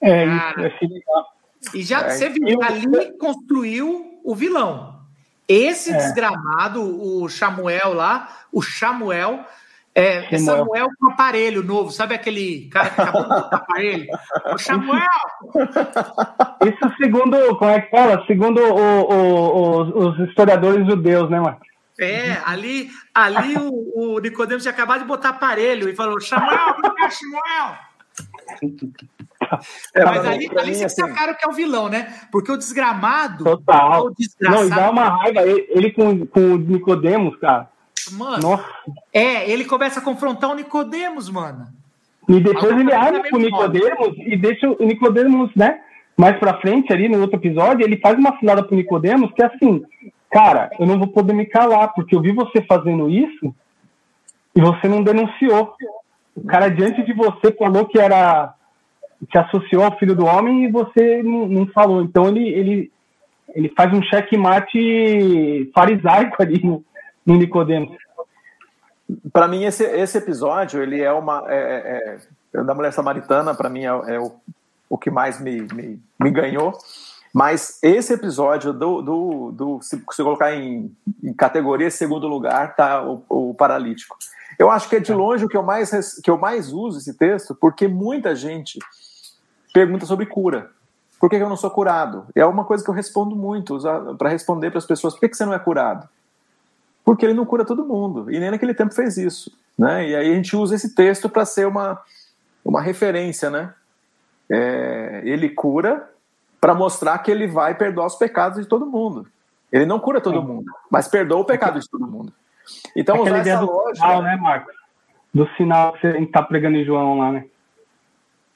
É, cara, isso, legal. E já é, você viu, ali construiu o vilão. Esse é. desgramado, o Samuel lá, o Samuel, é, é Samuel com aparelho novo, sabe aquele cara que acabou com aparelho? O Samuel! Isso segundo, como é que fala? Segundo o, o, os historiadores judeus, né, Marcos? É, ali, ali o, o Nicodemos tinha acabado de botar aparelho e falou: Samuel, é Samuel! É, mas, mas ali, ali vocês assim... sacaram que é o vilão, né? Porque o desgramado. Total. O Não, e dá uma raiva. Ele, ele com, com o Nicodemos, cara Mano, Nossa. é, ele começa a confrontar o Nicodemos, mano. E depois ele abre pro Nicodemos e deixa o Nicodemos, né? Mais pra frente, ali no outro episódio, ele faz uma cilada pro Nicodemos que é assim, cara, eu não vou poder me calar, porque eu vi você fazendo isso e você não denunciou. O cara diante de você falou que era se associou ao filho do homem e você não, não falou. Então ele, ele, ele faz um checkmate farisaico ali no, no Nicodemos? Para mim, esse, esse episódio, ele é uma. É, é, é da mulher samaritana, para mim, é, é, o, o que mais me, me, me ganhou. Mas esse episódio do, do, do se você colocar em, em, categoria segundo lugar, tá o, o, paralítico. Eu acho que é de longe o que eu mais que eu mais uso esse texto, porque muita gente pergunta sobre cura. Por que eu não sou curado? É uma coisa que eu respondo muito para responder para as pessoas. Por que, que você não é curado? Porque ele não cura todo mundo, e nem naquele tempo fez isso. Né? E aí a gente usa esse texto para ser uma, uma referência. Né? É, ele cura para mostrar que ele vai perdoar os pecados de todo mundo. Ele não cura todo mundo, mas perdoa o pecado de todo mundo. Então, Aquela usar essa lógica. Sinal, né, Marcos? Do sinal que você está pregando em João lá, né?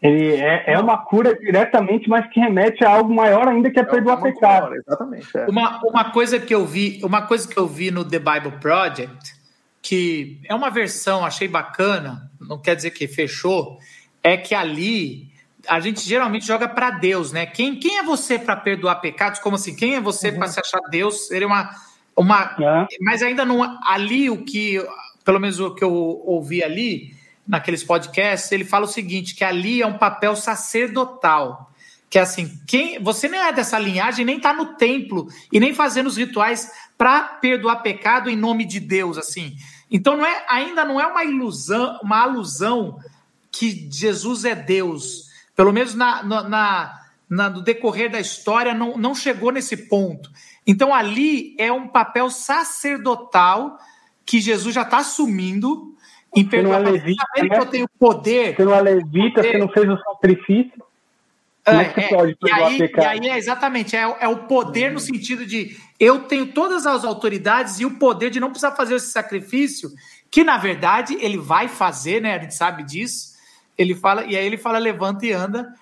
Ele é, é uma cura diretamente, mas que remete a algo maior ainda que é, é perdoar pecado. Maior, exatamente. É. Uma, uma coisa que eu vi, uma coisa que eu vi no The Bible Project, que é uma versão, achei bacana, não quer dizer que fechou, é que ali a gente geralmente joga para Deus, né? Quem, quem é você para perdoar pecados? Como assim? Quem é você uhum. para se achar Deus? Seria uma uma, é. mas ainda não ali o que, pelo menos o que eu ouvi ali naqueles podcasts, ele fala o seguinte: que ali é um papel sacerdotal. Que é assim, quem você nem é dessa linhagem, nem está no templo e nem fazendo os rituais para perdoar pecado em nome de Deus, assim. Então não é, ainda não é uma ilusão, uma alusão que Jesus é Deus. Pelo menos na, na, na, no decorrer da história não, não chegou nesse ponto. Então ali é um papel sacerdotal que Jesus já está assumindo em. Você não é levita, né? que eu tenho poder. Você não é levita, poder. você não fez o sacrifício. Como é, é que é, pode e aí, e aí é exatamente, é, é, o poder no sentido de eu tenho todas as autoridades e o poder de não precisar fazer esse sacrifício, que na verdade ele vai fazer, né? A gente sabe disso. Ele fala, e aí ele fala, levanta e anda.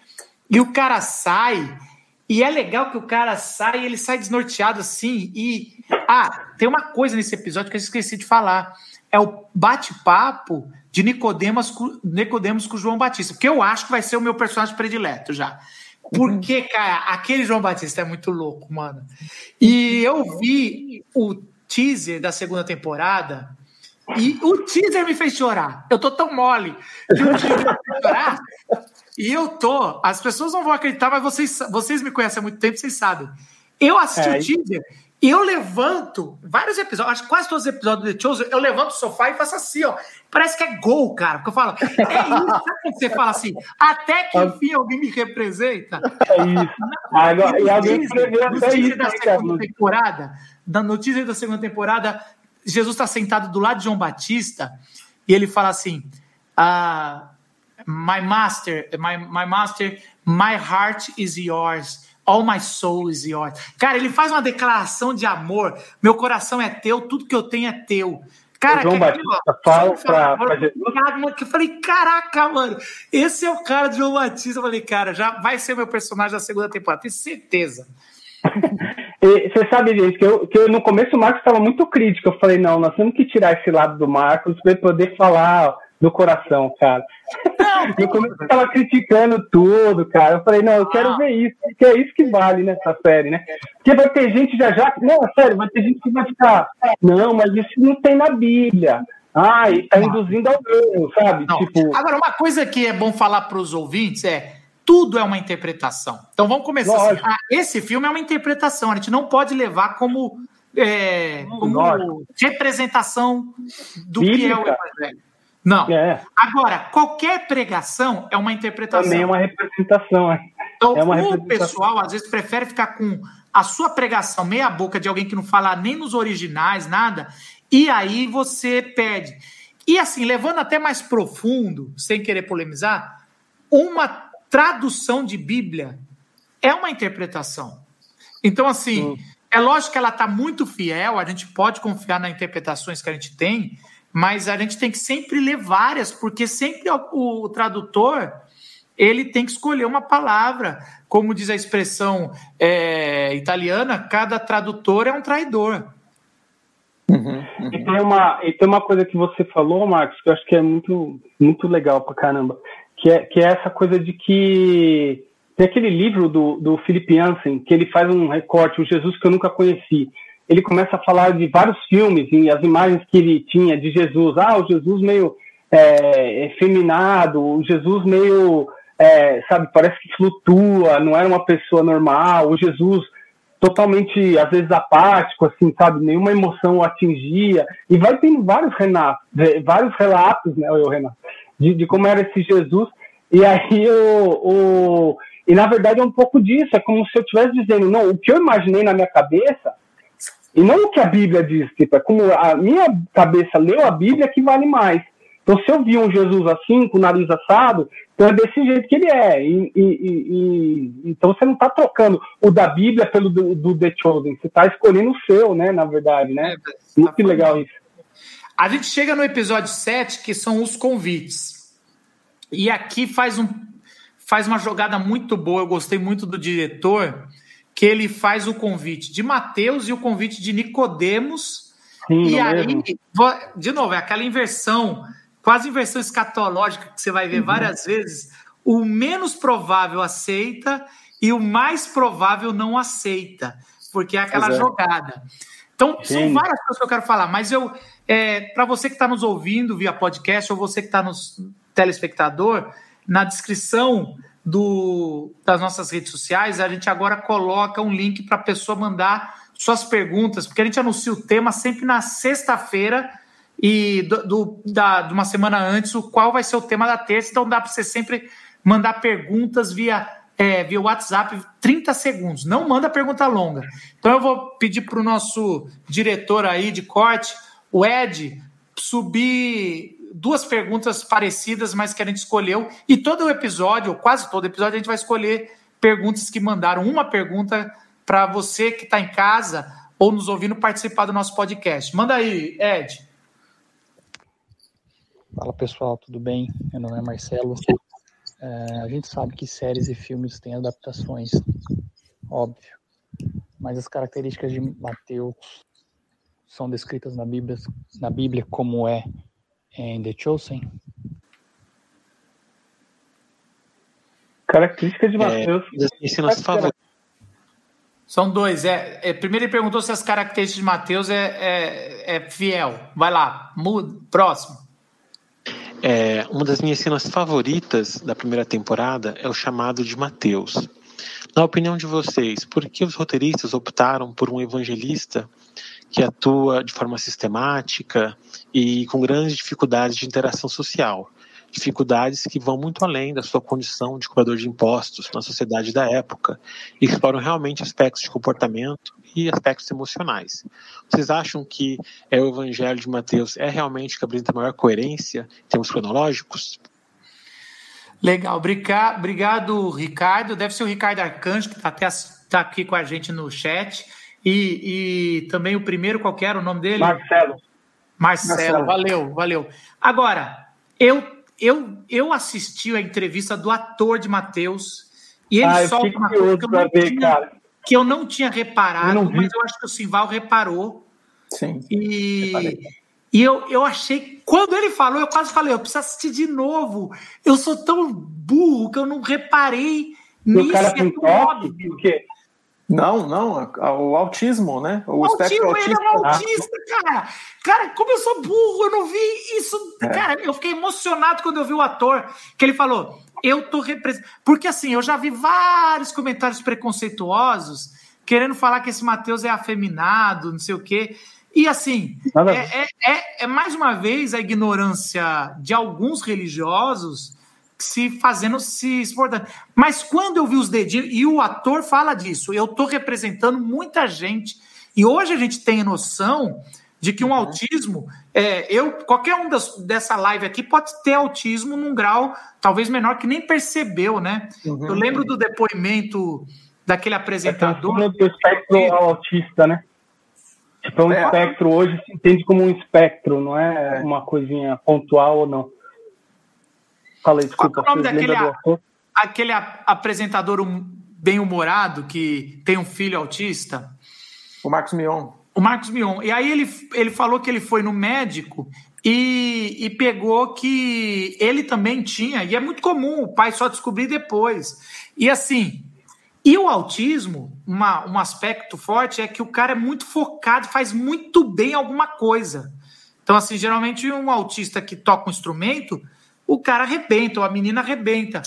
E o cara sai, e é legal que o cara sai, ele sai desnorteado assim. E ah, tem uma coisa nesse episódio que eu esqueci de falar é o bate-papo de Nicodemos, Nicodemos com João Batista, porque eu acho que vai ser o meu personagem predileto já. Porque, uhum. cara, aquele João Batista é muito louco, mano. E eu vi o teaser da segunda temporada e o teaser me fez chorar. Eu tô tão mole que o teaser me fez chorar. E eu tô. As pessoas não vão acreditar, mas vocês, vocês me conhecem há muito tempo, vocês sabem. Eu assisti é, o teaser e eu levanto vários episódios, acho que quase todos os episódios do The Chosen, eu levanto o sofá e faço assim, ó. Parece que é gol, cara. Porque eu falo, é isso, você fala assim? Até que enfim alguém me representa. É isso. Agora, e alguém escreveu até isso. da segunda temporada, da notícia da segunda temporada, Jesus está sentado do lado de João Batista e ele fala assim: ah, My master, my, my master, my heart is yours. All my soul is yours. Cara, ele faz uma declaração de amor. Meu coração é teu, tudo que eu tenho é teu. Cara, João Batista fala pra, pra Jesus. Eu falei, caraca, mano, esse é o cara de João Batista. Eu falei, cara, já vai ser meu personagem da segunda temporada, tenho certeza. e, você sabe, gente, que eu, que eu no começo o Marcos estava muito crítico. Eu falei, não, nós temos que tirar esse lado do Marcos para poder falar do coração, cara. No começo eu tava criticando tudo, cara. Eu falei, não, eu quero ver isso, porque é isso que vale nessa série, né? Porque vai ter gente já já. Não, sério, vai ter gente que vai ficar. Não, mas isso não tem na Bíblia. Ah, e tá induzindo ao erro, sabe? Tipo... Agora, uma coisa que é bom falar para os ouvintes é tudo é uma interpretação. Então vamos começar assim. Ah, esse filme é uma interpretação, a gente não pode levar como, é, como representação do Bíblica. que é o Evangelho. Não. É. Agora, qualquer pregação é uma interpretação. Também é uma representação. É. Então, é uma o pessoal às vezes prefere ficar com a sua pregação meia boca de alguém que não fala nem nos originais, nada, e aí você perde. E assim, levando até mais profundo, sem querer polemizar, uma tradução de Bíblia é uma interpretação. Então, assim, é lógico que ela está muito fiel, a gente pode confiar nas interpretações que a gente tem, mas a gente tem que sempre ler várias, porque sempre o, o tradutor ele tem que escolher uma palavra. Como diz a expressão é, italiana, cada tradutor é um traidor. Uhum, uhum. E, tem uma, e tem uma coisa que você falou, Marcos, que eu acho que é muito, muito legal pra caramba, que é, que é essa coisa de que tem aquele livro do, do Philip Jansen, que ele faz um recorte, o Jesus que eu nunca conheci ele começa a falar de vários filmes e as imagens que ele tinha de Jesus. Ah, o Jesus meio é, efeminado, o Jesus meio, é, sabe, parece que flutua, não era uma pessoa normal, o Jesus totalmente, às vezes, apático, assim, sabe, nenhuma emoção o atingia. E vai tendo vários, vários relatos, né, eu, Renato, de, de como era esse Jesus. E aí o, o. E na verdade é um pouco disso, é como se eu estivesse dizendo, não, o que eu imaginei na minha cabeça E não o que a Bíblia diz, tipo, é como a minha cabeça leu a Bíblia que vale mais. Então, se eu vi um Jesus assim, com o nariz assado, então é desse jeito que ele é. E, e, e, então você não está trocando o da Bíblia pelo do, do The Chosen, você está escolhendo o seu, né? Na verdade, né? É, Muito tá legal isso. A gente chega no episódio 7, que são os convites. E aqui faz, um, faz uma jogada muito boa, eu gostei muito do diretor, que ele faz o convite de Mateus e o convite de Nicodemos. Sim, e aí, mesmo. de novo, é aquela inversão quase inversão escatológica que você vai ver uhum. várias vezes, o menos provável aceita e o mais provável não aceita, porque é aquela é. jogada. Então, Sim. são várias coisas que eu quero falar, mas eu, é, para você que está nos ouvindo via podcast ou você que está no telespectador, na descrição do, das nossas redes sociais, a gente agora coloca um link para a pessoa mandar suas perguntas, porque a gente anuncia o tema sempre na sexta-feira e do, do, da, de uma semana antes o qual vai ser o tema da terça. Então dá para você sempre mandar perguntas via, é, via WhatsApp 30 segundos. Não manda pergunta longa. Então eu vou pedir para o nosso diretor aí de corte, o Ed, subir duas perguntas parecidas, mas que a gente escolheu. E todo o episódio, ou quase todo episódio, a gente vai escolher perguntas que mandaram. Uma pergunta para você que está em casa ou nos ouvindo participar do nosso podcast. Manda aí, Ed. Fala pessoal, tudo bem? Meu nome é Marcelo. É, a gente sabe que séries e filmes têm adaptações, óbvio, mas as características de Mateus são descritas na Bíblia, na Bíblia como é em The Chosen? Características de Mateus. É, São dois. É, é, primeiro ele perguntou se as características de Mateus é, é, é fiel. Vai lá, muda, próximo. É, uma das minhas cenas favoritas da primeira temporada é o chamado de Mateus. Na opinião de vocês, por que os roteiristas optaram por um evangelista que atua de forma sistemática e com grandes dificuldades de interação social? dificuldades que vão muito além da sua condição de cobrador de impostos na sociedade da época e exploram realmente aspectos de comportamento e aspectos emocionais. Vocês acham que é, o Evangelho de Mateus é realmente que apresenta maior coerência em termos cronológicos? Legal, obrigado, Ricardo. Deve ser o Ricardo Arcanjo, que está tá aqui com a gente no chat. E, e também o primeiro, qual era o nome dele? Marcelo. Marcelo, Marcelo. valeu, valeu. Agora, eu eu, eu assisti a entrevista do ator de Mateus e ele ah, solta uma coisa que eu, não ver, tinha, que eu não tinha reparado, eu não mas eu acho que o Simval reparou. Sim. E, e eu, eu achei. Quando ele falou, eu quase falei, eu preciso assistir de novo. Eu sou tão burro que eu não reparei nisso. O cara tem toque? O quê? Não, não, o autismo, né? O, o autismo, ele é um autista, cara. Cara, como eu sou burro, eu não vi isso. É. Cara, eu fiquei emocionado quando eu vi o ator, que ele falou, eu tô representando. Porque assim, eu já vi vários comentários preconceituosos querendo falar que esse Mateus é afeminado, não sei o quê. E assim, é, é, é, é mais uma vez a ignorância de alguns religiosos se fazendo, se exportando. Mas quando eu vi os dedinhos, e o ator fala disso, eu estou representando muita gente. E hoje a gente tem noção de que um uhum. autismo, é, eu qualquer um das, dessa live aqui pode ter autismo num grau talvez menor que nem percebeu, né? Uhum. Eu lembro do depoimento daquele apresentador. É do espectro autista, né? Tipo, um é. espectro hoje se entende como um espectro, não é, é. uma coisinha pontual ou não. Falei, desculpa. Qual é o nome daquele aquele apresentador bem-humorado que tem um filho autista? O Marcos Mion. O Marcos Mion. E aí ele, ele falou que ele foi no médico e, e pegou que ele também tinha, e é muito comum o pai só descobrir depois. E assim, e o autismo, uma, um aspecto forte é que o cara é muito focado, faz muito bem alguma coisa. Então, assim, geralmente um autista que toca um instrumento, o cara arrebenta, ou a menina arrebenta.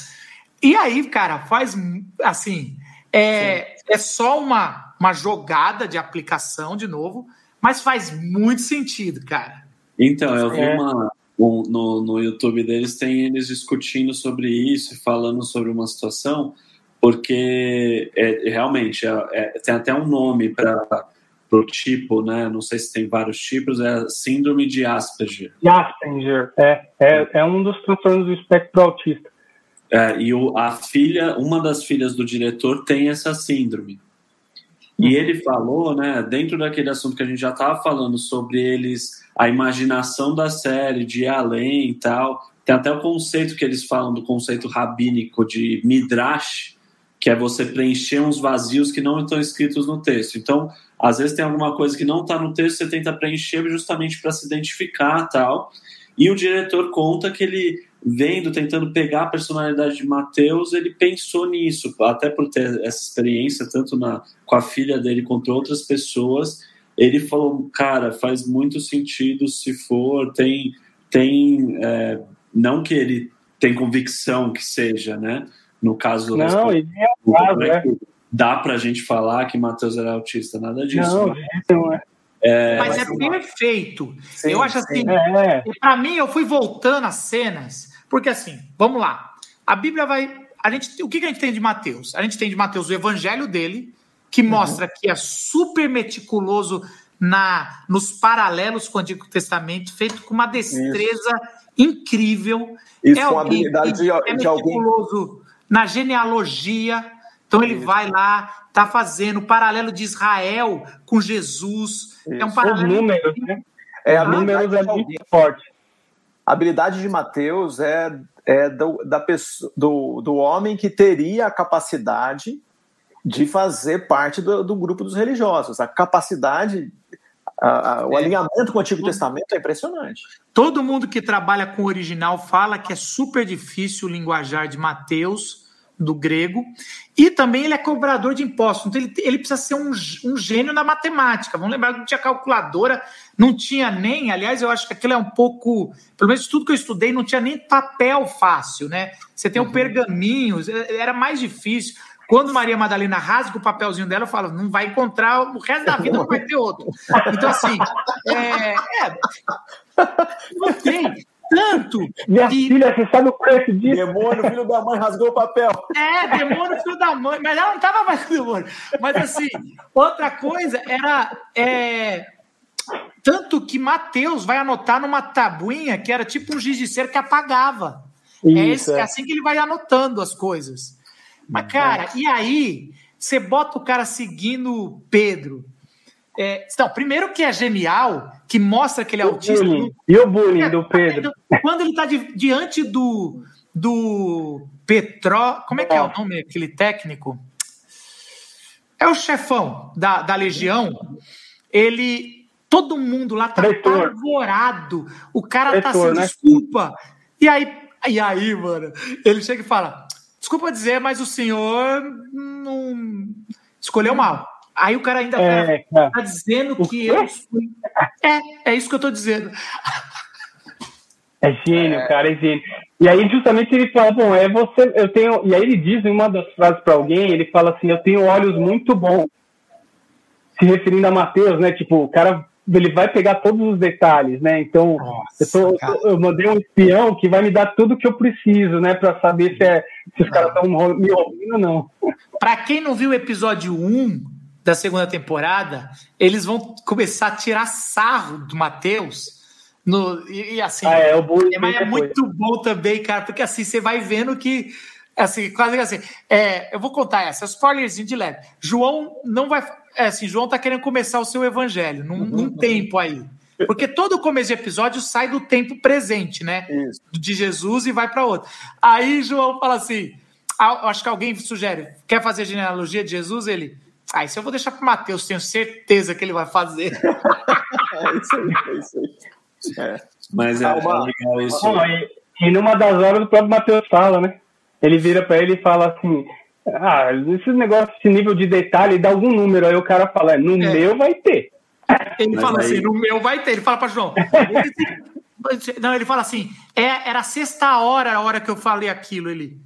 E aí, cara, faz assim. É, é só uma, uma jogada de aplicação, de novo, mas faz muito sentido, cara. Então, eu vi é. uma. Um, no, no YouTube deles tem eles discutindo sobre isso, falando sobre uma situação, porque é, realmente é, é, tem até um nome para pro tipo, né? Não sei se tem vários tipos, é síndrome de Asperger. De Asperger, é, é, é um dos transtornos do espectro autista. É, e o, a filha, uma das filhas do diretor tem essa síndrome. E ele falou, né, dentro daquele assunto que a gente já estava falando sobre eles, a imaginação da série, de ir além e tal. Tem até o conceito que eles falam do conceito rabínico de midrash, que é você preencher uns vazios que não estão escritos no texto. Então, às vezes tem alguma coisa que não está no texto, você tenta preencher justamente para se identificar tal. E o diretor conta que ele, vendo, tentando pegar a personalidade de Mateus, ele pensou nisso, até por ter essa experiência, tanto na, com a filha dele quanto outras pessoas. Ele falou, cara, faz muito sentido se for, tem, tem é, não que ele tem convicção que seja, né? No caso do Não, ele é um caso, é Dá pra gente falar que Matheus era autista, nada disso. Não, né? não é. É, mas, é perfeito. Sim, eu acho assim, é. para mim eu fui voltando às cenas, porque assim, vamos lá. A Bíblia vai, a gente, o que, que a gente tem de Mateus? A gente tem de Mateus o evangelho dele, que uhum. mostra que é super meticuloso na nos paralelos com o Antigo Testamento, feito com uma destreza Isso. incrível. Isso é com a habilidade de, é meticuloso alguém. na genealogia. Então ele Isso. vai lá, tá fazendo o paralelo de Israel com Jesus. Isso. É um paralelo. Os números, né? É, a números é muito forte. A habilidade de Mateus é, é do, da pessoa, do, do homem que teria a capacidade de fazer parte do, do grupo dos religiosos. A capacidade o é. alinhamento com o Antigo Testamento é impressionante. Todo mundo que trabalha com o original fala que é super difícil o linguajar de Mateus, do grego, e também ele é cobrador de impostos, então ele, ele precisa ser um, um gênio na matemática. Vamos lembrar que não tinha calculadora, não tinha nem, aliás, eu acho que aquilo é um pouco, pelo menos tudo que eu estudei, não tinha nem papel fácil, né? Você tem o uhum. pergaminho, era mais difícil. Quando Maria Madalena rasga o papelzinho dela, eu falo, não vai encontrar, o resto da vida não vai ter outro. Então, assim, é, é, não tem. Tanto. Minha que... filha, você sabe o preço disso? Demônio, filho da mãe, rasgou o papel. É, demônio, filho da mãe. Mas ela não estava mais com demônio. Mas, assim, outra coisa era. É, tanto que Mateus vai anotar numa tabuinha que era tipo um giz de cera que apagava. É Isso, é, esse, é assim que ele vai anotando as coisas. Mas, cara, e aí você bota o cara seguindo Pedro. É, então, primeiro que é genial, que mostra que ele é autista. E o bullying do Pedro? Quando ele está di diante do, do Petró. Como é que é o nome aquele técnico? É o chefão da, da Legião. Ele. Todo mundo lá tá apavorado. O cara tá assim, né? desculpa. E aí, e aí, mano, ele chega e fala: Desculpa dizer, mas o senhor não escolheu mal. Aí o cara ainda é, tá, tá dizendo que eu fui. É, é isso que eu tô dizendo. É gênio, é... cara, é gênio. E aí, justamente, ele fala: Bom, é você. Eu tenho. E aí, ele diz em uma das frases para alguém: Ele fala assim, Eu tenho olhos muito bons. Se referindo a Mateus, né? Tipo, o cara ele vai pegar todos os detalhes, né? Então, Nossa, eu, tô, eu, mandei um espião que vai me dar tudo que eu preciso, né? Para saber se, é, se os caras estão me ouvindo ou não. Para quem não viu o episódio 1 da segunda temporada, eles vão começar a tirar sarro do Matheus. No, e, e assim, ah, é, o é, mas é muito bom também, cara, porque assim você vai vendo que assim, quase assim, é, eu vou contar essa, spoilerzinho de leve. João não vai é assim, João tá querendo começar o seu evangelho num, num uhum. tempo aí. Porque todo começo de episódio sai do tempo presente, né? Isso. De Jesus e vai para outro. Aí João fala assim: acho que alguém sugere, quer fazer a genealogia de Jesus? Ele, ah, isso eu vou deixar para Mateus, tenho certeza que ele vai fazer. é isso aí, é isso aí. É. Mas é, é legal isso. e, e numa das horas o próprio Mateus fala, né? Ele vira para ele e fala assim: ah, esses negócios, esse nível de detalhe, dá algum número. Aí o cara fala, é, no é. meu vai ter. Ele Mas fala aí... assim, no meu vai ter. Ele fala para João. não, ele fala assim, é, era a sexta hora a hora que eu falei aquilo. Ele,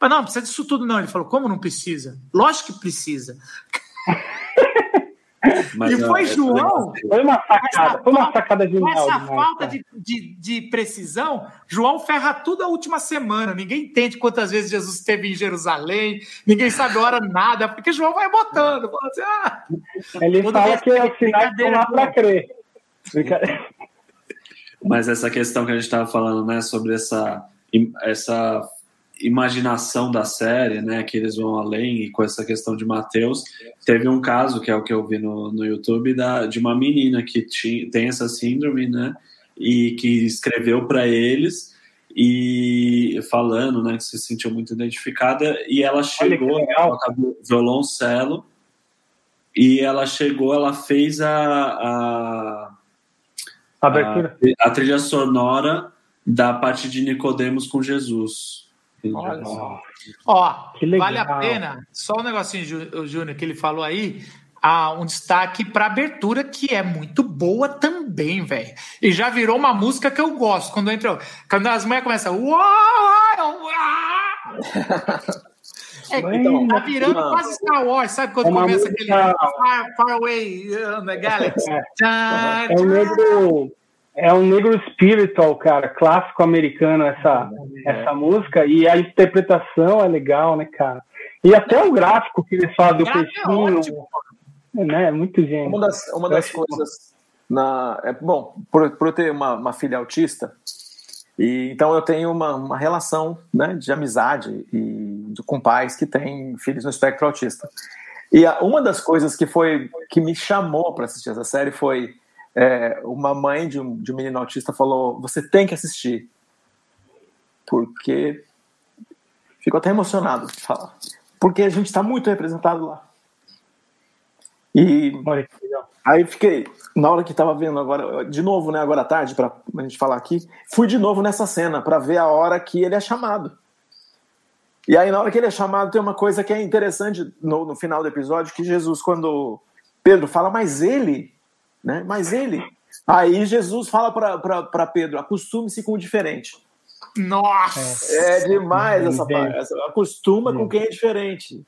mas não, precisa disso tudo não. Ele falou, como não precisa? Lógico que precisa. Mas, e foi João. Foi uma sacada, foi uma sacada genial. Com essa falta de, de, de, precisão, João ferra tudo a última semana. Ninguém entende quantas vezes Jesus esteve em Jerusalém, ninguém sabe a hora nada, porque João vai botando. Assim, ah, Ele fala que é o sinais estão lá para crer. Mas essa questão que a gente estava falando, né, sobre essa, essa imaginação da série, né, que eles vão além e com essa questão de Mateus, teve um caso que é o que eu vi no, no YouTube da, de uma menina que tinha, tem essa síndrome, né, e que escreveu para eles e falando, né, que se sentiu muito identificada e ela chegou, ela violoncelo e ela chegou, ela fez a, a, a, a trilha sonora da parte de Nicodemos com Jesus. Olha só. Ó, vale a pena, só um negocinho, Júnior, que ele falou aí, ah, um destaque para abertura que é muito boa também, velho. E já virou uma música que eu gosto. Quando entra, quando as mulheres começam, uau, uau. É, então, tá virando uma, quase Star Wars, sabe quando começa aquele far, far, Away uh, the Galaxy? É, é negro é um negro spiritual, cara, clássico americano essa, é. essa música, e a interpretação é legal, né, cara? E até o gráfico que eles fazem do é peixinho, é, né, é muito gênio. Uma das, uma das coisas, na, é, bom, por, por eu ter uma, uma filha autista, e então eu tenho uma, uma relação né, de amizade e de, com pais que têm filhos no espectro autista. E a, uma das coisas que foi que me chamou para assistir essa série foi é, uma mãe de um, de um menino autista falou: você tem que assistir. Porque. Ficou até emocionado de falar. Porque a gente está muito representado lá. E aí fiquei, na hora que estava vendo agora, de novo, né, agora à tarde, para a gente falar aqui, fui de novo nessa cena para ver a hora que ele é chamado. E aí, na hora que ele é chamado, tem uma coisa que é interessante no, no final do episódio, que Jesus, quando Pedro fala, mas ele né? Mas ele. Aí Jesus fala para Pedro: acostume-se com o diferente. Nossa! É demais essa parte. Acostuma com quem é diferente.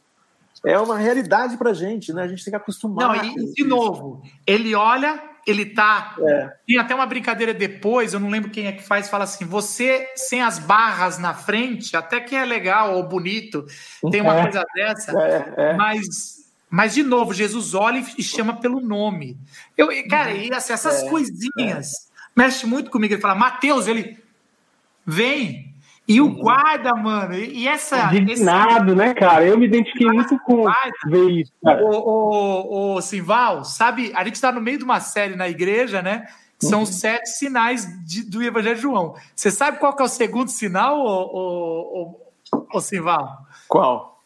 É uma realidade pra gente, né? A gente tem que acostumar. Não, e de novo, ele olha, ele tá. É. Tem até uma brincadeira depois, eu não lembro quem é que faz, fala assim: você sem as barras na frente, até que é legal ou bonito, tem uma é. coisa dessa, é, é. mas mas, de novo, Jesus olha e chama pelo nome. Eu, cara, e assim, essas é, coisinhas é. mexe muito comigo. Ele fala, Mateus, ele vem. E o uhum. guarda, mano, e essa. Indignado, esse... né, cara? Eu me identifiquei muito com ver isso, cara. O, o, o Simval, sabe, a gente está no meio de uma série na igreja, né? São uhum. os sete sinais de, do Evangelho de João. Você sabe qual que é o segundo sinal, o, o, o, o Simval? Qual?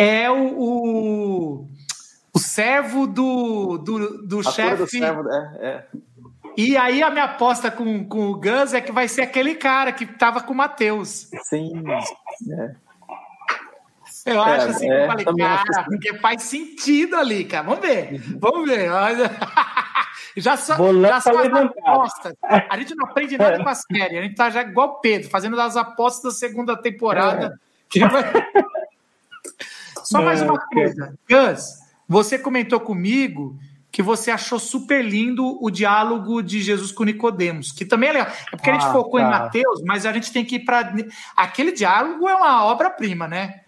É o, o, o servo do, do, do chefe. É, é. E aí a minha aposta com, com o Gus é que vai ser aquele cara que tava com o Matheus. Sim. É. Eu acho é, assim, é, eu falei, cara, assim. porque faz sentido ali, cara. Vamos ver, vamos ver. já só, já só as apostas. A gente não aprende nada é. com a série. A gente tá já igual o Pedro, fazendo as apostas da segunda temporada. É. Só mais uma coisa. Gus, você comentou comigo que você achou super lindo o diálogo de Jesus com Nicodemos, que também é legal. É porque ah, a gente ah, focou tá. em Mateus, mas a gente tem que ir para aquele diálogo é uma obra-prima, né?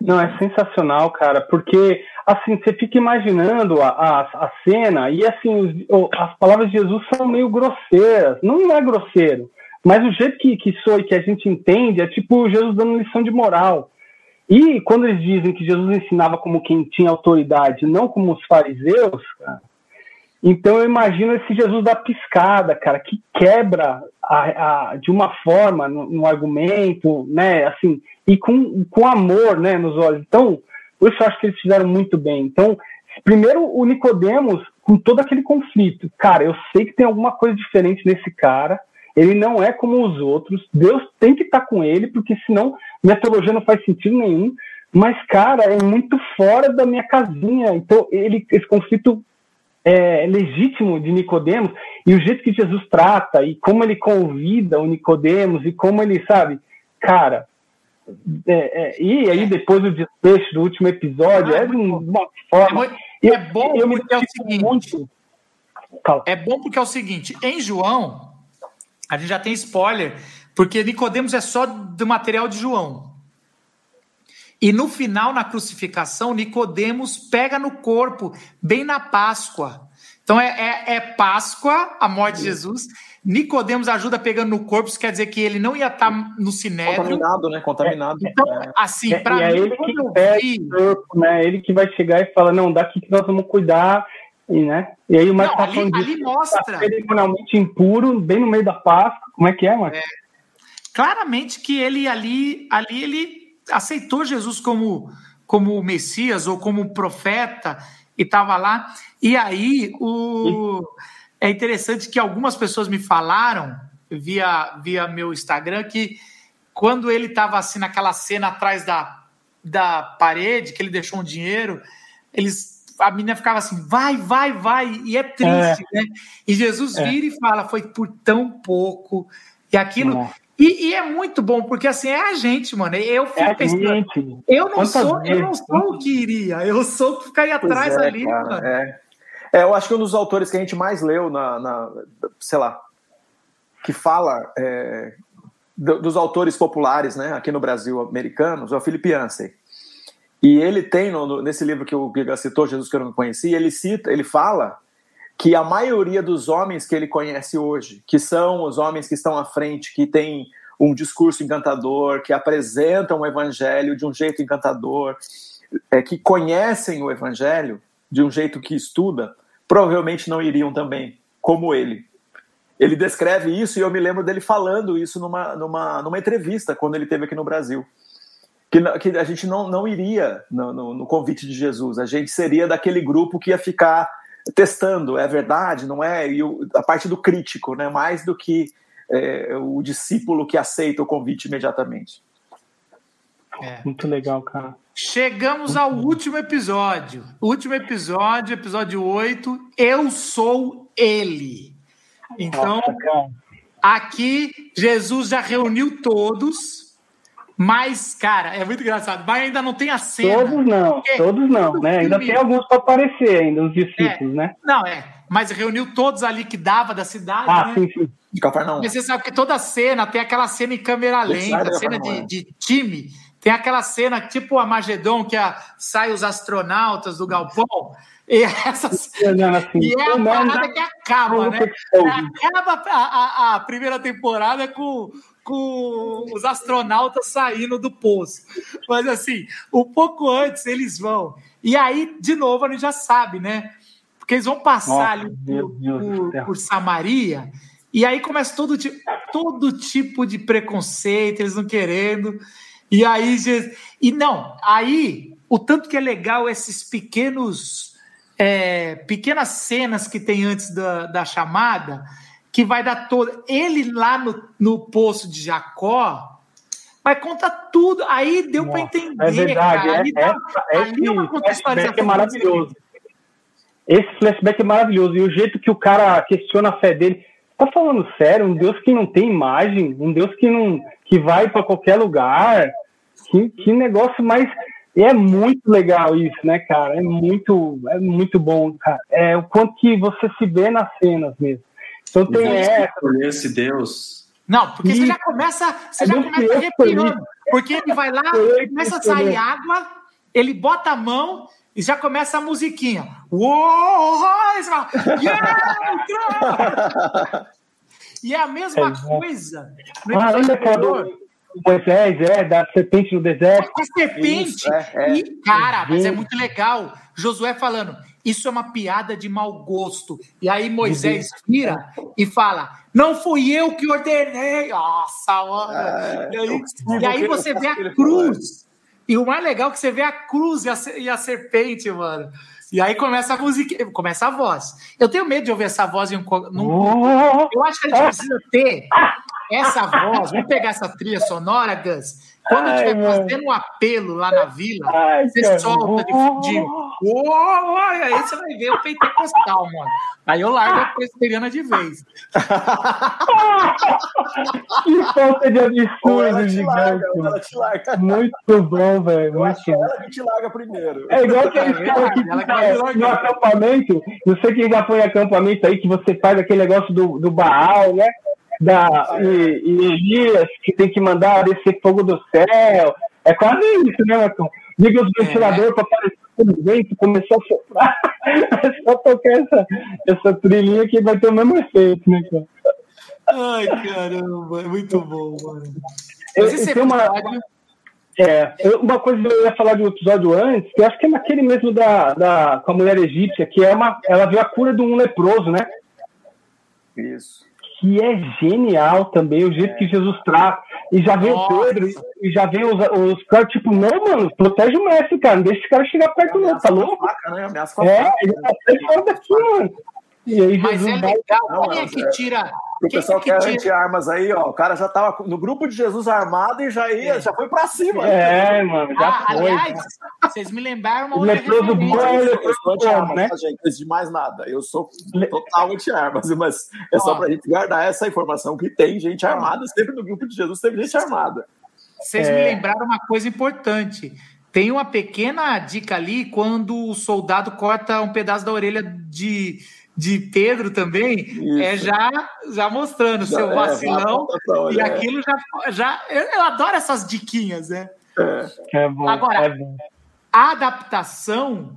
Não, é sensacional, cara, porque assim, você fica imaginando a, a, a cena e assim, os, as palavras de Jesus são meio grosseiras. Não é grosseiro, mas o jeito que, que soa que a gente entende é tipo Jesus dando lição de moral. E quando eles dizem que Jesus ensinava como quem tinha autoridade, não como os fariseus, cara, então eu imagino esse Jesus da piscada, cara, que quebra a, a, de uma forma no, no, argumento, né, assim, e com, com amor, né, nos olhos. Então, isso eu acho que eles fizeram muito bem. Então, primeiro o Nicodemos com todo aquele conflito, cara, eu sei que tem alguma coisa diferente nesse cara, ele não é como os outros. Deus tem que estar tá com ele, porque senão minha teologia não faz sentido nenhum. Mas, cara, é muito fora da minha casinha. Então, ele, esse conflito é, legítimo de Nicodemos e o jeito que Jesus trata e como ele convida o Nicodemos e como ele sabe, cara. É, é, e aí depois o desfecho do último episódio ah, é de uma forma. é bom eu me porque é o seguinte. muito. É bom porque é o seguinte, em João, a gente já tem spoiler, porque Nicodemos é só do material de João. E no final, na crucificação, Nicodemos pega no corpo, bem na Páscoa. Então é, é, é Páscoa, a morte de Jesus. Nicodemos ajuda pegando no corpo, isso quer dizer que ele não ia estar no sinédrio. Contaminado, né? Contaminado. Então, É. assim, É, para é mim, ele quando que eu vi, o corpo, né? Ele que vai chegar e fala, não, daqui que nós vamos cuidar, e, né? E aí o Marcos Não, tá ali- falando ali mostra. tá cerimonialmente impuro, bem no meio da Páscoa. Como é que é, Marcos? Claramente que ele ali, ali ele aceitou Jesus como como Messias ou como profeta e estava lá. E aí o é interessante que algumas pessoas me falaram via via meu Instagram que quando ele estava assim naquela cena atrás da, da parede que ele deixou um dinheiro, eles a menina ficava assim, vai, vai, vai, e é triste, né? E Jesus É. vira e fala, foi por tão pouco, e aquilo. Não. E, e é muito bom, porque assim, é a gente, mano. Eu fico É pensando, eu não Quantas sou, eu não sou o que iria, eu sou o que ficaria Pois atrás é, ali, cara, mano. É. É, eu acho que um dos autores que a gente mais leu na, na- sei lá, que fala é, do- dos autores populares, né, aqui no Brasil, americanos, é o Philip Yancey. E ele tem no- nesse livro que o Giga citou, Jesus que eu não conheci, ele cita, ele fala que a maioria dos homens que ele conhece hoje, que são os homens que estão à frente, que têm um discurso encantador, que apresentam o evangelho de um jeito encantador, é, que conhecem o evangelho de um jeito que estuda, provavelmente não iriam também, como ele. Ele descreve isso e eu me lembro dele falando isso numa, numa, numa entrevista quando ele esteve aqui no Brasil. Que, que a gente não, não iria no, no- no convite de Jesus, a gente seria daquele grupo que ia ficar testando, é verdade, não é? E o- a parte do crítico, né? mais do que é, o discípulo que aceita o convite imediatamente. É. Muito legal, cara. Chegamos ao último episódio. Último episódio, episódio 8. Eu sou ele. Então, Nossa, aqui Jesus já reuniu todos, mas, cara, é muito engraçado. Mas ainda não tem a cena. Todos não, todos não, né? Ainda tem alguns para aparecer ainda, os discípulos, né? Não, é. Mas reuniu todos ali que dava da cidade, Ah, né? sim, sim. De Cafarnaum. Mas você sabe que toda cena tem aquela cena em câmera lenta, Sai da cena de, Cafarnaum. de time. Tem aquela cena tipo a Magedon, que a, sai os astronautas do galpão. E, essas, assim, e é a parada que acaba, né? Acaba a, a- a primeira temporada com, com os astronautas saindo do poço. Mas assim, um pouco antes eles vão. E aí, de novo, a gente já sabe, né? Porque eles vão passar Nossa, ali por, por- por Samaria. E aí começa todo tipo, todo tipo de preconceito, eles não querendo. E aí, e não, aí o tanto que é legal esses pequenos, é, pequenas cenas que tem antes da, da chamada, que vai dar todo. Ele lá no, no poço de Jacó, vai contar tudo. Aí deu para Nossa, entender, É verdade, cara. é, dá- é, ali é uma esse flashback contextualização é maravilhoso. Esse flashback é maravilhoso. E o jeito que o cara questiona a fé dele. Tá falando sério? Um Deus que não tem imagem, um Deus que não que vai para qualquer lugar. Que, que negócio mais. E é muito legal isso, né, cara? É muito, é muito bom, cara. É o quanto que você se vê nas cenas mesmo. Então tem essa. Esse Deus. Não, porque você Isso. já começa, você É já começa arrepiando. Porque ele vai lá, que começa a sair água, ele bota a mão e já começa a musiquinha. Uou! Aí você fala, "Yeah, E é a mesma É, coisa no Ah, episódio lembra aquela anterior, do Moisés, é, da serpente no deserto? com a serpente. Isso, é, é. E, cara, mas é muito legal. Josué falando, isso é uma piada de mau gosto. E aí Moisés vira e fala, não fui eu que ordenei. Nossa, mano. É, e aí, e aí você vê a cruz. E o mais legal é que você vê a cruz e a, e a serpente, mano. E aí começa a música, começa a voz. Eu tenho medo de ouvir essa voz em um. num- Oh, eu acho que a gente precisa ter essa voz, vamos pegar essa trilha sonora, Gus. Quando Ai, estiver fazendo um apelo lá na vila, Ai, você cara. solta de. Uou, aí você vai ver o pentecostal, mano. Aí eu largo a presbiteriana de vez. Que falta de absurdo gigante. larga. Muito bom, velho. Acho Muito é bom. ela que te larga primeiro. É igual aqueles É caras que ela fica, que vai no acampamento. Não sei quem já foi em acampamento aí, que você faz aquele negócio do, do Baal, né? Da, e, e Elias, que tem que mandar descer fogo do céu. É quase isso, né, Marcão? Liga os ventiladores para aparecer o vento, começou a soprar. É só tocar essa, essa trilhinha que vai ter o mesmo efeito, né, cara? Ai, caramba, é muito bom, mano. Eu- tem uma- É, uma coisa que eu ia falar de um episódio antes, que eu acho que é naquele mesmo da, da, com a mulher egípcia, que é uma, ela viu a cura de um leproso, né? Isso. Que é genial também, o jeito que Jesus trata. E já vem o Nossa. Pedro, e já vem os, os caras, tipo, não, mano, protege o mestre, cara, não deixa esse cara chegar perto, não, tá Ameaça com a louco? faca, né? Ameaça com a É, ele tá fora daqui, mano. E aí Mas Jesus é vai. legal, Não, quem é mas que é- tira. O pessoal é que quer tira. anti-armas aí, ó. O cara já tava no grupo de Jesus armado e já ia, já foi pra cima. É, mano, já Ah, foi. aliás, vocês me lembraram uma O outra leproso referência. bom é Eu leproso sou anti-armas, bom, né? tá, gente? Antes de mais nada. Eu sou total anti-armas, mas é só Ó. pra gente guardar essa informação que tem gente armada. Sempre no grupo de Jesus teve gente armada. Vocês me lembraram uma coisa importante. Tem uma pequena dica ali quando o soldado corta um pedaço da orelha de, de Pedro também, Isso. é já, já mostrando seu É, vacilão. pra E olhar. aquilo já. já eu, eu adoro essas diquinhas, né? É bom. Agora- é bom. A adaptação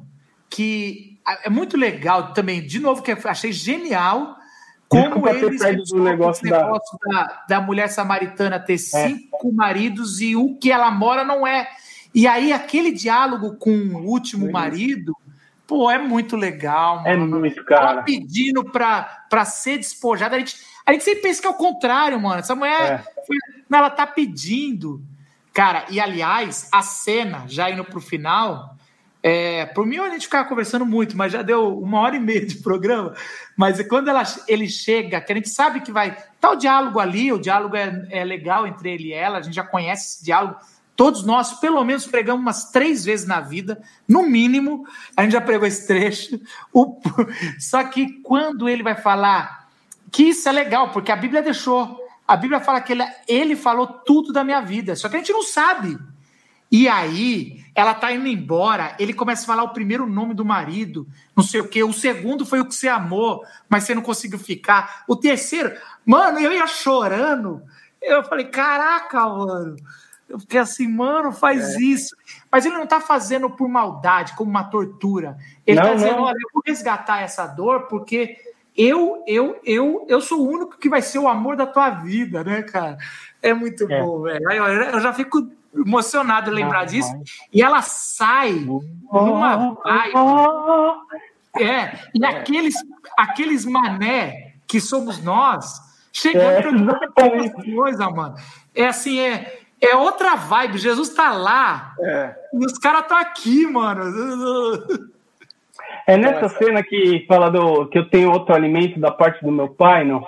que é muito legal também, de novo, que eu achei genial. Como eles o negócio da- negócio da, da mulher samaritana ter cinco maridos e o que ela mora não é. E aí, aquele diálogo com o último marido, pô, é muito legal, É mano. muito, Ela cara. pedindo pra, pra ser despojada. A gente, a gente sempre pensa que é o contrário, mano. Essa mulher, foi- não, ela tá pedindo. Cara, e aliás, a cena, já indo pro final, é, por mim a gente ficava conversando muito, mas já deu uma hora e meia de programa. Mas quando ela, ele chega, que a gente sabe que vai. Tá o diálogo ali, o diálogo é, é legal entre ele e ela, a gente já conhece esse diálogo. Todos nós, pelo menos, pregamos umas três vezes na vida, no mínimo, a gente já pregou esse trecho. O- só que quando ele vai falar que isso é legal, porque a Bíblia deixou. A Bíblia fala que ele, ele falou tudo da minha vida, só que a gente não sabe. E aí, ela tá indo embora, ele começa a falar o primeiro nome do marido, não sei o quê. O segundo foi o que você amou, mas você não conseguiu ficar. O terceiro, mano, eu ia chorando. Eu falei, caraca, mano. Eu fiquei assim, mano, faz isso. Mas ele não tá fazendo por maldade, como uma tortura. Ele Não, tá dizendo, olha, eu vou resgatar essa dor porque eu, eu, eu, eu sou o único que vai ser o amor da tua vida, né, cara? É muito É. bom, velho. Eu já fico emocionado lembrar Ah, disso. vai. E ela sai numa vibe. É, e aqueles, aqueles mané que somos nós, chegando É, exatamente. coisa, mano. É assim, é, é outra vibe. Jesus tá lá É. e os caras estão aqui, mano. É nessa cena que fala do que eu tenho outro alimento da parte do meu pai, não?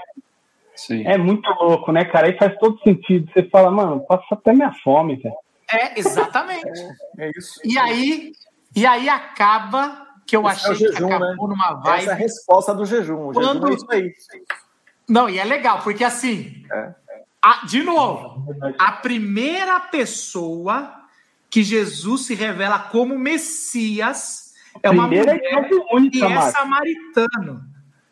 Sim. É muito louco, né, cara? Aí faz todo sentido. Você fala, mano, passa até minha fome, velho. É, exatamente. É isso. E aí, e aí acaba que eu Esse é achei jejum, que acabou né? numa vibe. Essa é a resposta do jejum. O jejum Quando- é isso aí. Não, e é legal, porque assim, É. a- de novo, a primeira pessoa que Jesus se revela como Messias é uma Primeira mulher quase única, que é samaritano.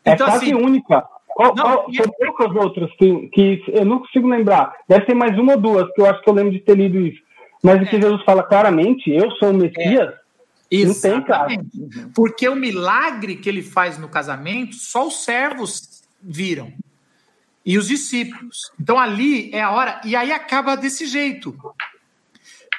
É Então, quase assim, única. Qual, Não, qual, e- são poucas outras que, que eu não consigo lembrar. Deve ter mais uma ou duas, que eu acho que eu lembro de ter lido isso. Mas o que É. Jesus fala claramente, eu sou o Messias, Não tem, cara. Exatamente. Porque o milagre que ele faz no casamento, só os servos viram. E os discípulos. Então ali é a hora. E aí acaba desse jeito.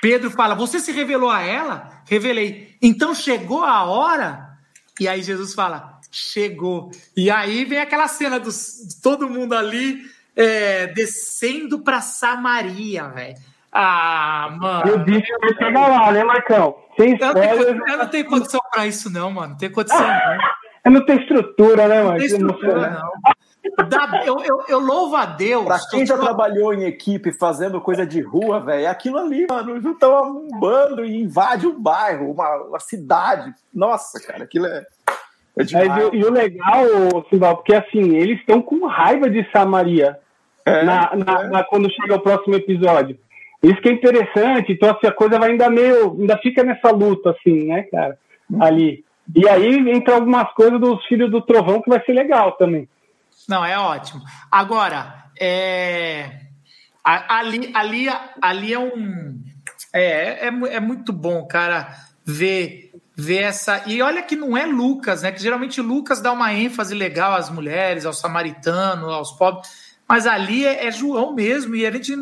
Pedro fala: Você se revelou a ela? Revelei. Então chegou a hora? E aí Jesus fala: Chegou. E aí vem aquela cena dos, de todo mundo ali é, descendo para Samaria, velho. Ah, mano. eu disse que chegar lá, né, Marcão? Sem Eu não, tenho, eu não tenho condição pra isso, não, mano. Não tenho condição, não. eu não tenho estrutura, né, Não mano? tem estrutura, não. Da, eu, eu, eu, louvo a Deus. Pra quem já trabalhou em equipe fazendo coisa de rua, velho, é aquilo ali, mano, junta um bando e invade um bairro, uma, uma cidade. Nossa, cara, aquilo é. é e, e, o legal, Simbal, porque assim, eles estão com raiva de Samaria é, na, na, é. na, quando chega o próximo episódio. Isso que é interessante, então assim, a coisa vai ainda meio. ainda fica nessa luta, assim, né, cara? Hum. Ali. E aí entra algumas coisas dos Filhos do Trovão que vai ser legal também. Não, é ótimo. Agora, é... ali, ali, ali é um. É, é, é muito bom, cara, ver, ver essa. E olha que não é Lucas, né? Que geralmente Lucas dá uma ênfase legal às mulheres, ao samaritano, aos pobres. Mas ali é, é João mesmo. E a gente.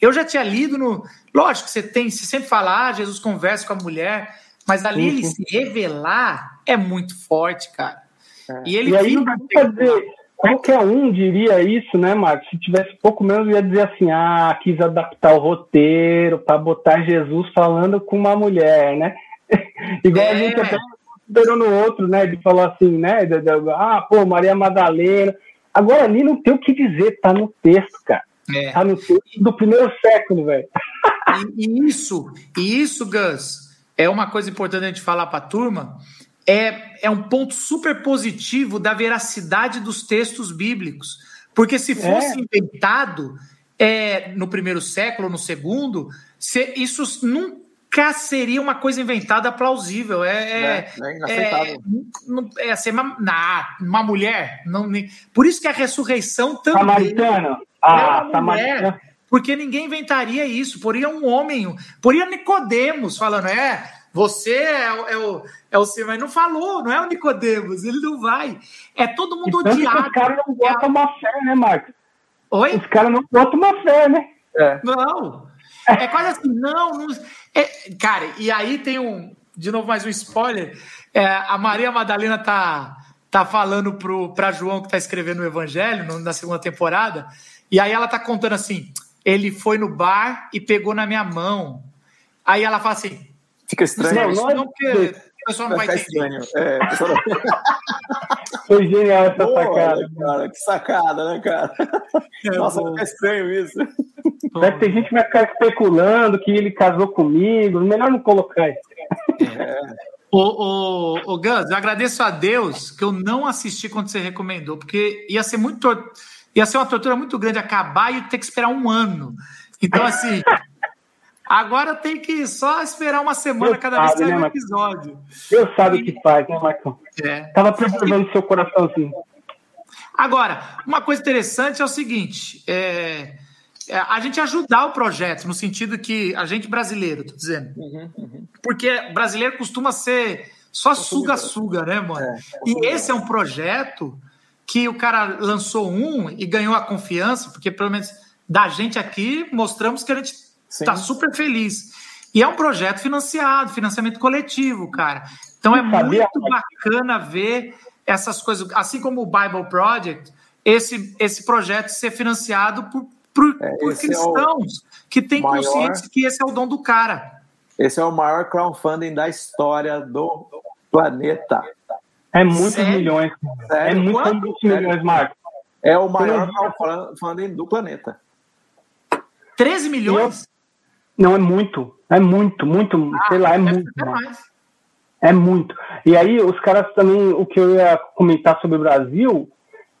Eu já tinha lido no. Lógico que você tem, se sempre falar, ah, Jesus conversa com a mulher, mas ali ele se revelar é muito forte, cara. É. E ele e aí não dá dizer, qualquer um diria isso, né, Marcos? Se tivesse pouco menos, ia dizer assim: ah, quis adaptar o roteiro para botar Jesus falando com uma mulher, né? Igual é. a gente até considerou no outro, né? De falar assim, né? De, de, ah, pô, Maria Madalena. Agora ali não tem o que dizer, tá no texto, cara. É. Tá no texto do primeiro século, velho. E, e, isso, e isso, Gus, é uma coisa importante a gente falar para a turma é, é um ponto super positivo da veracidade dos textos bíblicos. Porque se fosse é. inventado é, no primeiro século, no segundo, se, isso nunca seria uma coisa inventada plausível. É, é, é, é inaceitável. É, é ser uma, na, uma mulher. Não, por isso que a ressurreição também. Samaritana. Ah, é uma mulher, porque ninguém inventaria isso. Poria um homem, poria Nicodemos falando, é, você é, é, o, é o Senhor, mas não falou, não é o Nicodemos, ele não vai. É todo mundo então, odiado. Os caras não botam é... uma fé, né, Marcos? Oi? Os caras não botam uma fé, né? É. Não. É quase assim, não. não é, cara, e aí tem um. De novo, mais um spoiler. É, a Maria Madalena tá, tá falando para João que tá escrevendo o Evangelho no, na segunda temporada. E aí ela tá contando assim: ele foi no bar e pegou na minha mão. Aí ela fala assim: Fica estranho. Não, não, não porque o pessoal não vai, entender. É, não... Foi genial essa Boa, sacada. Cara, que sacada, né, cara? É, Nossa, fica estranho isso. Deve ter gente que vai ficar especulando que ele casou comigo. Melhor não colocar isso. É. Ô, ô, ô, Gus, eu agradeço a Deus que eu não assisti quando você recomendou, porque ia ser muito ia ser uma tortura muito grande acabar e ter que esperar um ano. Então, assim, Agora tem que só esperar uma semana Deus cada vez que sair né, um episódio. Deus sabe o que faz, né, Marcão? É. Tava preservando seu coraçãozinho. Agora, uma coisa interessante é o seguinte: é, é, a gente ajudar o projeto, no sentido que a gente brasileiro, tô dizendo. Uhum, uhum. Porque brasileiro costuma ser só suga-suga, né, mano? É, e esse é um projeto que o cara lançou um e ganhou a confiança, porque pelo menos da gente aqui mostramos que a gente Está super feliz. E é um projeto financiado, financiamento coletivo, cara. Então é muito bacana ver essas coisas, assim como o Bible Project, esse, esse projeto ser financiado por, por, é, por cristãos é que têm maior, consciência que esse é o dom do cara. Esse é o maior crowdfunding da história do planeta. É muitos Sério? milhões. Sério? É muitos milhões, Marcos. É o maior crowdfunding do planeta. 13 milhões? Não, é muito. É muito, muito, ah, sei lá, é muito. É muito. E aí, os caras também, o que eu ia comentar sobre o Brasil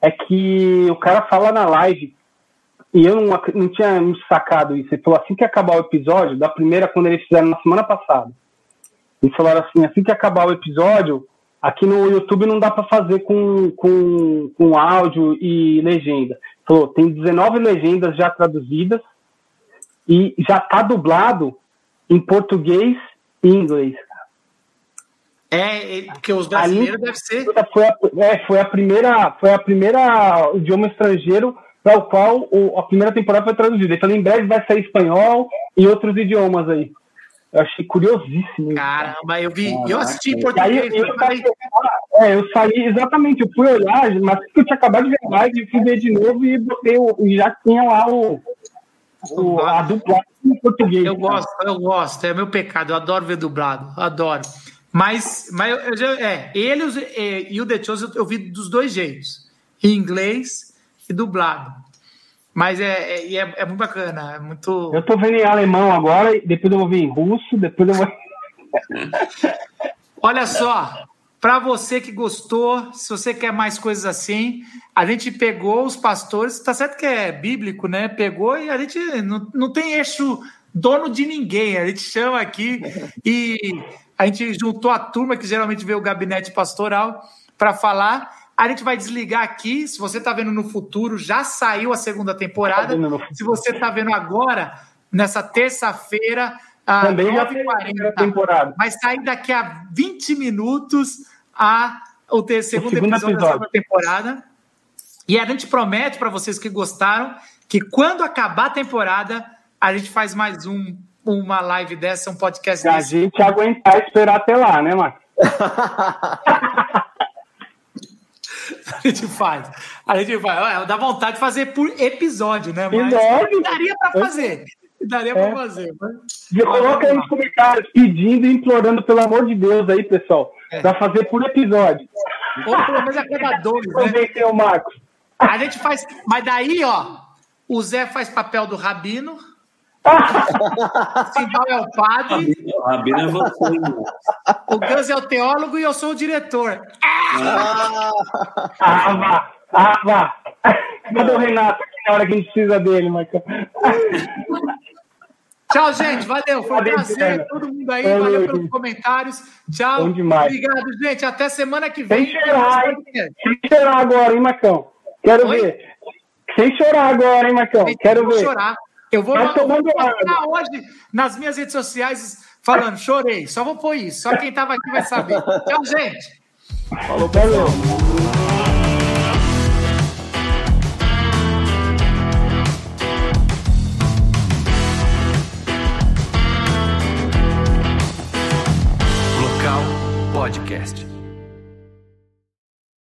é que o cara fala na live, e eu não, não tinha me sacado isso. Ele falou assim que acabar o episódio, da primeira, quando eles fizeram na semana passada. Eles falaram assim: assim que acabar o episódio, aqui no YouTube não dá para fazer com, com, com áudio e legenda. Falou: tem 19 legendas já traduzidas e já tá dublado em português e inglês. É, porque os brasileiros devem ser. Foi a, é, foi a primeira, foi a primeira idioma estrangeiro para o qual o, a primeira temporada foi traduzida. Então, em breve vai sair espanhol e outros idiomas aí. Eu achei curiosíssimo. Caramba, eu vi, eu assisti em português. Aí, eu, saí, é, eu saí, exatamente, eu fui olhar, mas eu tinha acabado de ver mais, fui ver de novo e botei o, e já tinha lá o, o, a dublagem em português. Eu gosto, eu gosto, é meu pecado, eu adoro ver dublado, adoro. Mas, mas eu já, é, ele e, e o The Chose eu vi dos dois jeitos. em inglês e dublado. Mas é, é, é, é muito bacana, é muito. Eu tô vendo em alemão agora, depois eu vou ver em russo, depois eu vou. Olha só, para você que gostou, se você quer mais coisas assim, a gente pegou os pastores, tá certo que é bíblico, né? Pegou e a gente não, não tem eixo dono de ninguém, a gente chama aqui e a gente juntou a turma que geralmente vê o gabinete pastoral para falar. A gente vai desligar aqui. Se você está vendo no futuro, já saiu a segunda temporada. Se você está vendo agora, nessa terça-feira, também já tem a temporada. Vai sair daqui a 20 minutos a o ter, segundo, o segundo episódio, episódio da temporada. E a gente promete para vocês que gostaram que quando acabar a temporada, a gente faz mais um, uma live dessa, um podcast Se desse. A gente aguentar esperar até lá, né, Marcos? a gente faz. A gente vai. Dá vontade de fazer por episódio, né? Mas episódio? daria para fazer. Daria é. para fazer. Mas... Coloca aí nos comentários pedindo e implorando, pelo amor de Deus, aí, pessoal. É. Para fazer por episódio. Ou pelo menos a cada dois, né? o Marcos. A gente faz. Mas daí, ó, o Zé faz papel do Rabino. Simbal é o padre. O Rabino é você. O Gus é o teólogo e eu sou o diretor. Ah, ah vá. Ah, vá. Cadê o Renato? Na hora que a gente precisa dele, Marcão. Tchau, gente. Valeu. Foi um prazer. Todo mundo aí. Valeu, valeu pelos comentários. Tchau. Obrigado, gente. Até semana que vem. Sem chorar, hein? Sem chorar agora, hein, Marcão? Quero Oi? ver. Sem chorar agora, hein, Marcão? Quero ver. chorar. Eu vou, eu vou postar hoje nas minhas redes sociais falando, chorei. Só vou pôr isso. Só quem estava aqui vai saber. Tchau, gente. Falou, valeu.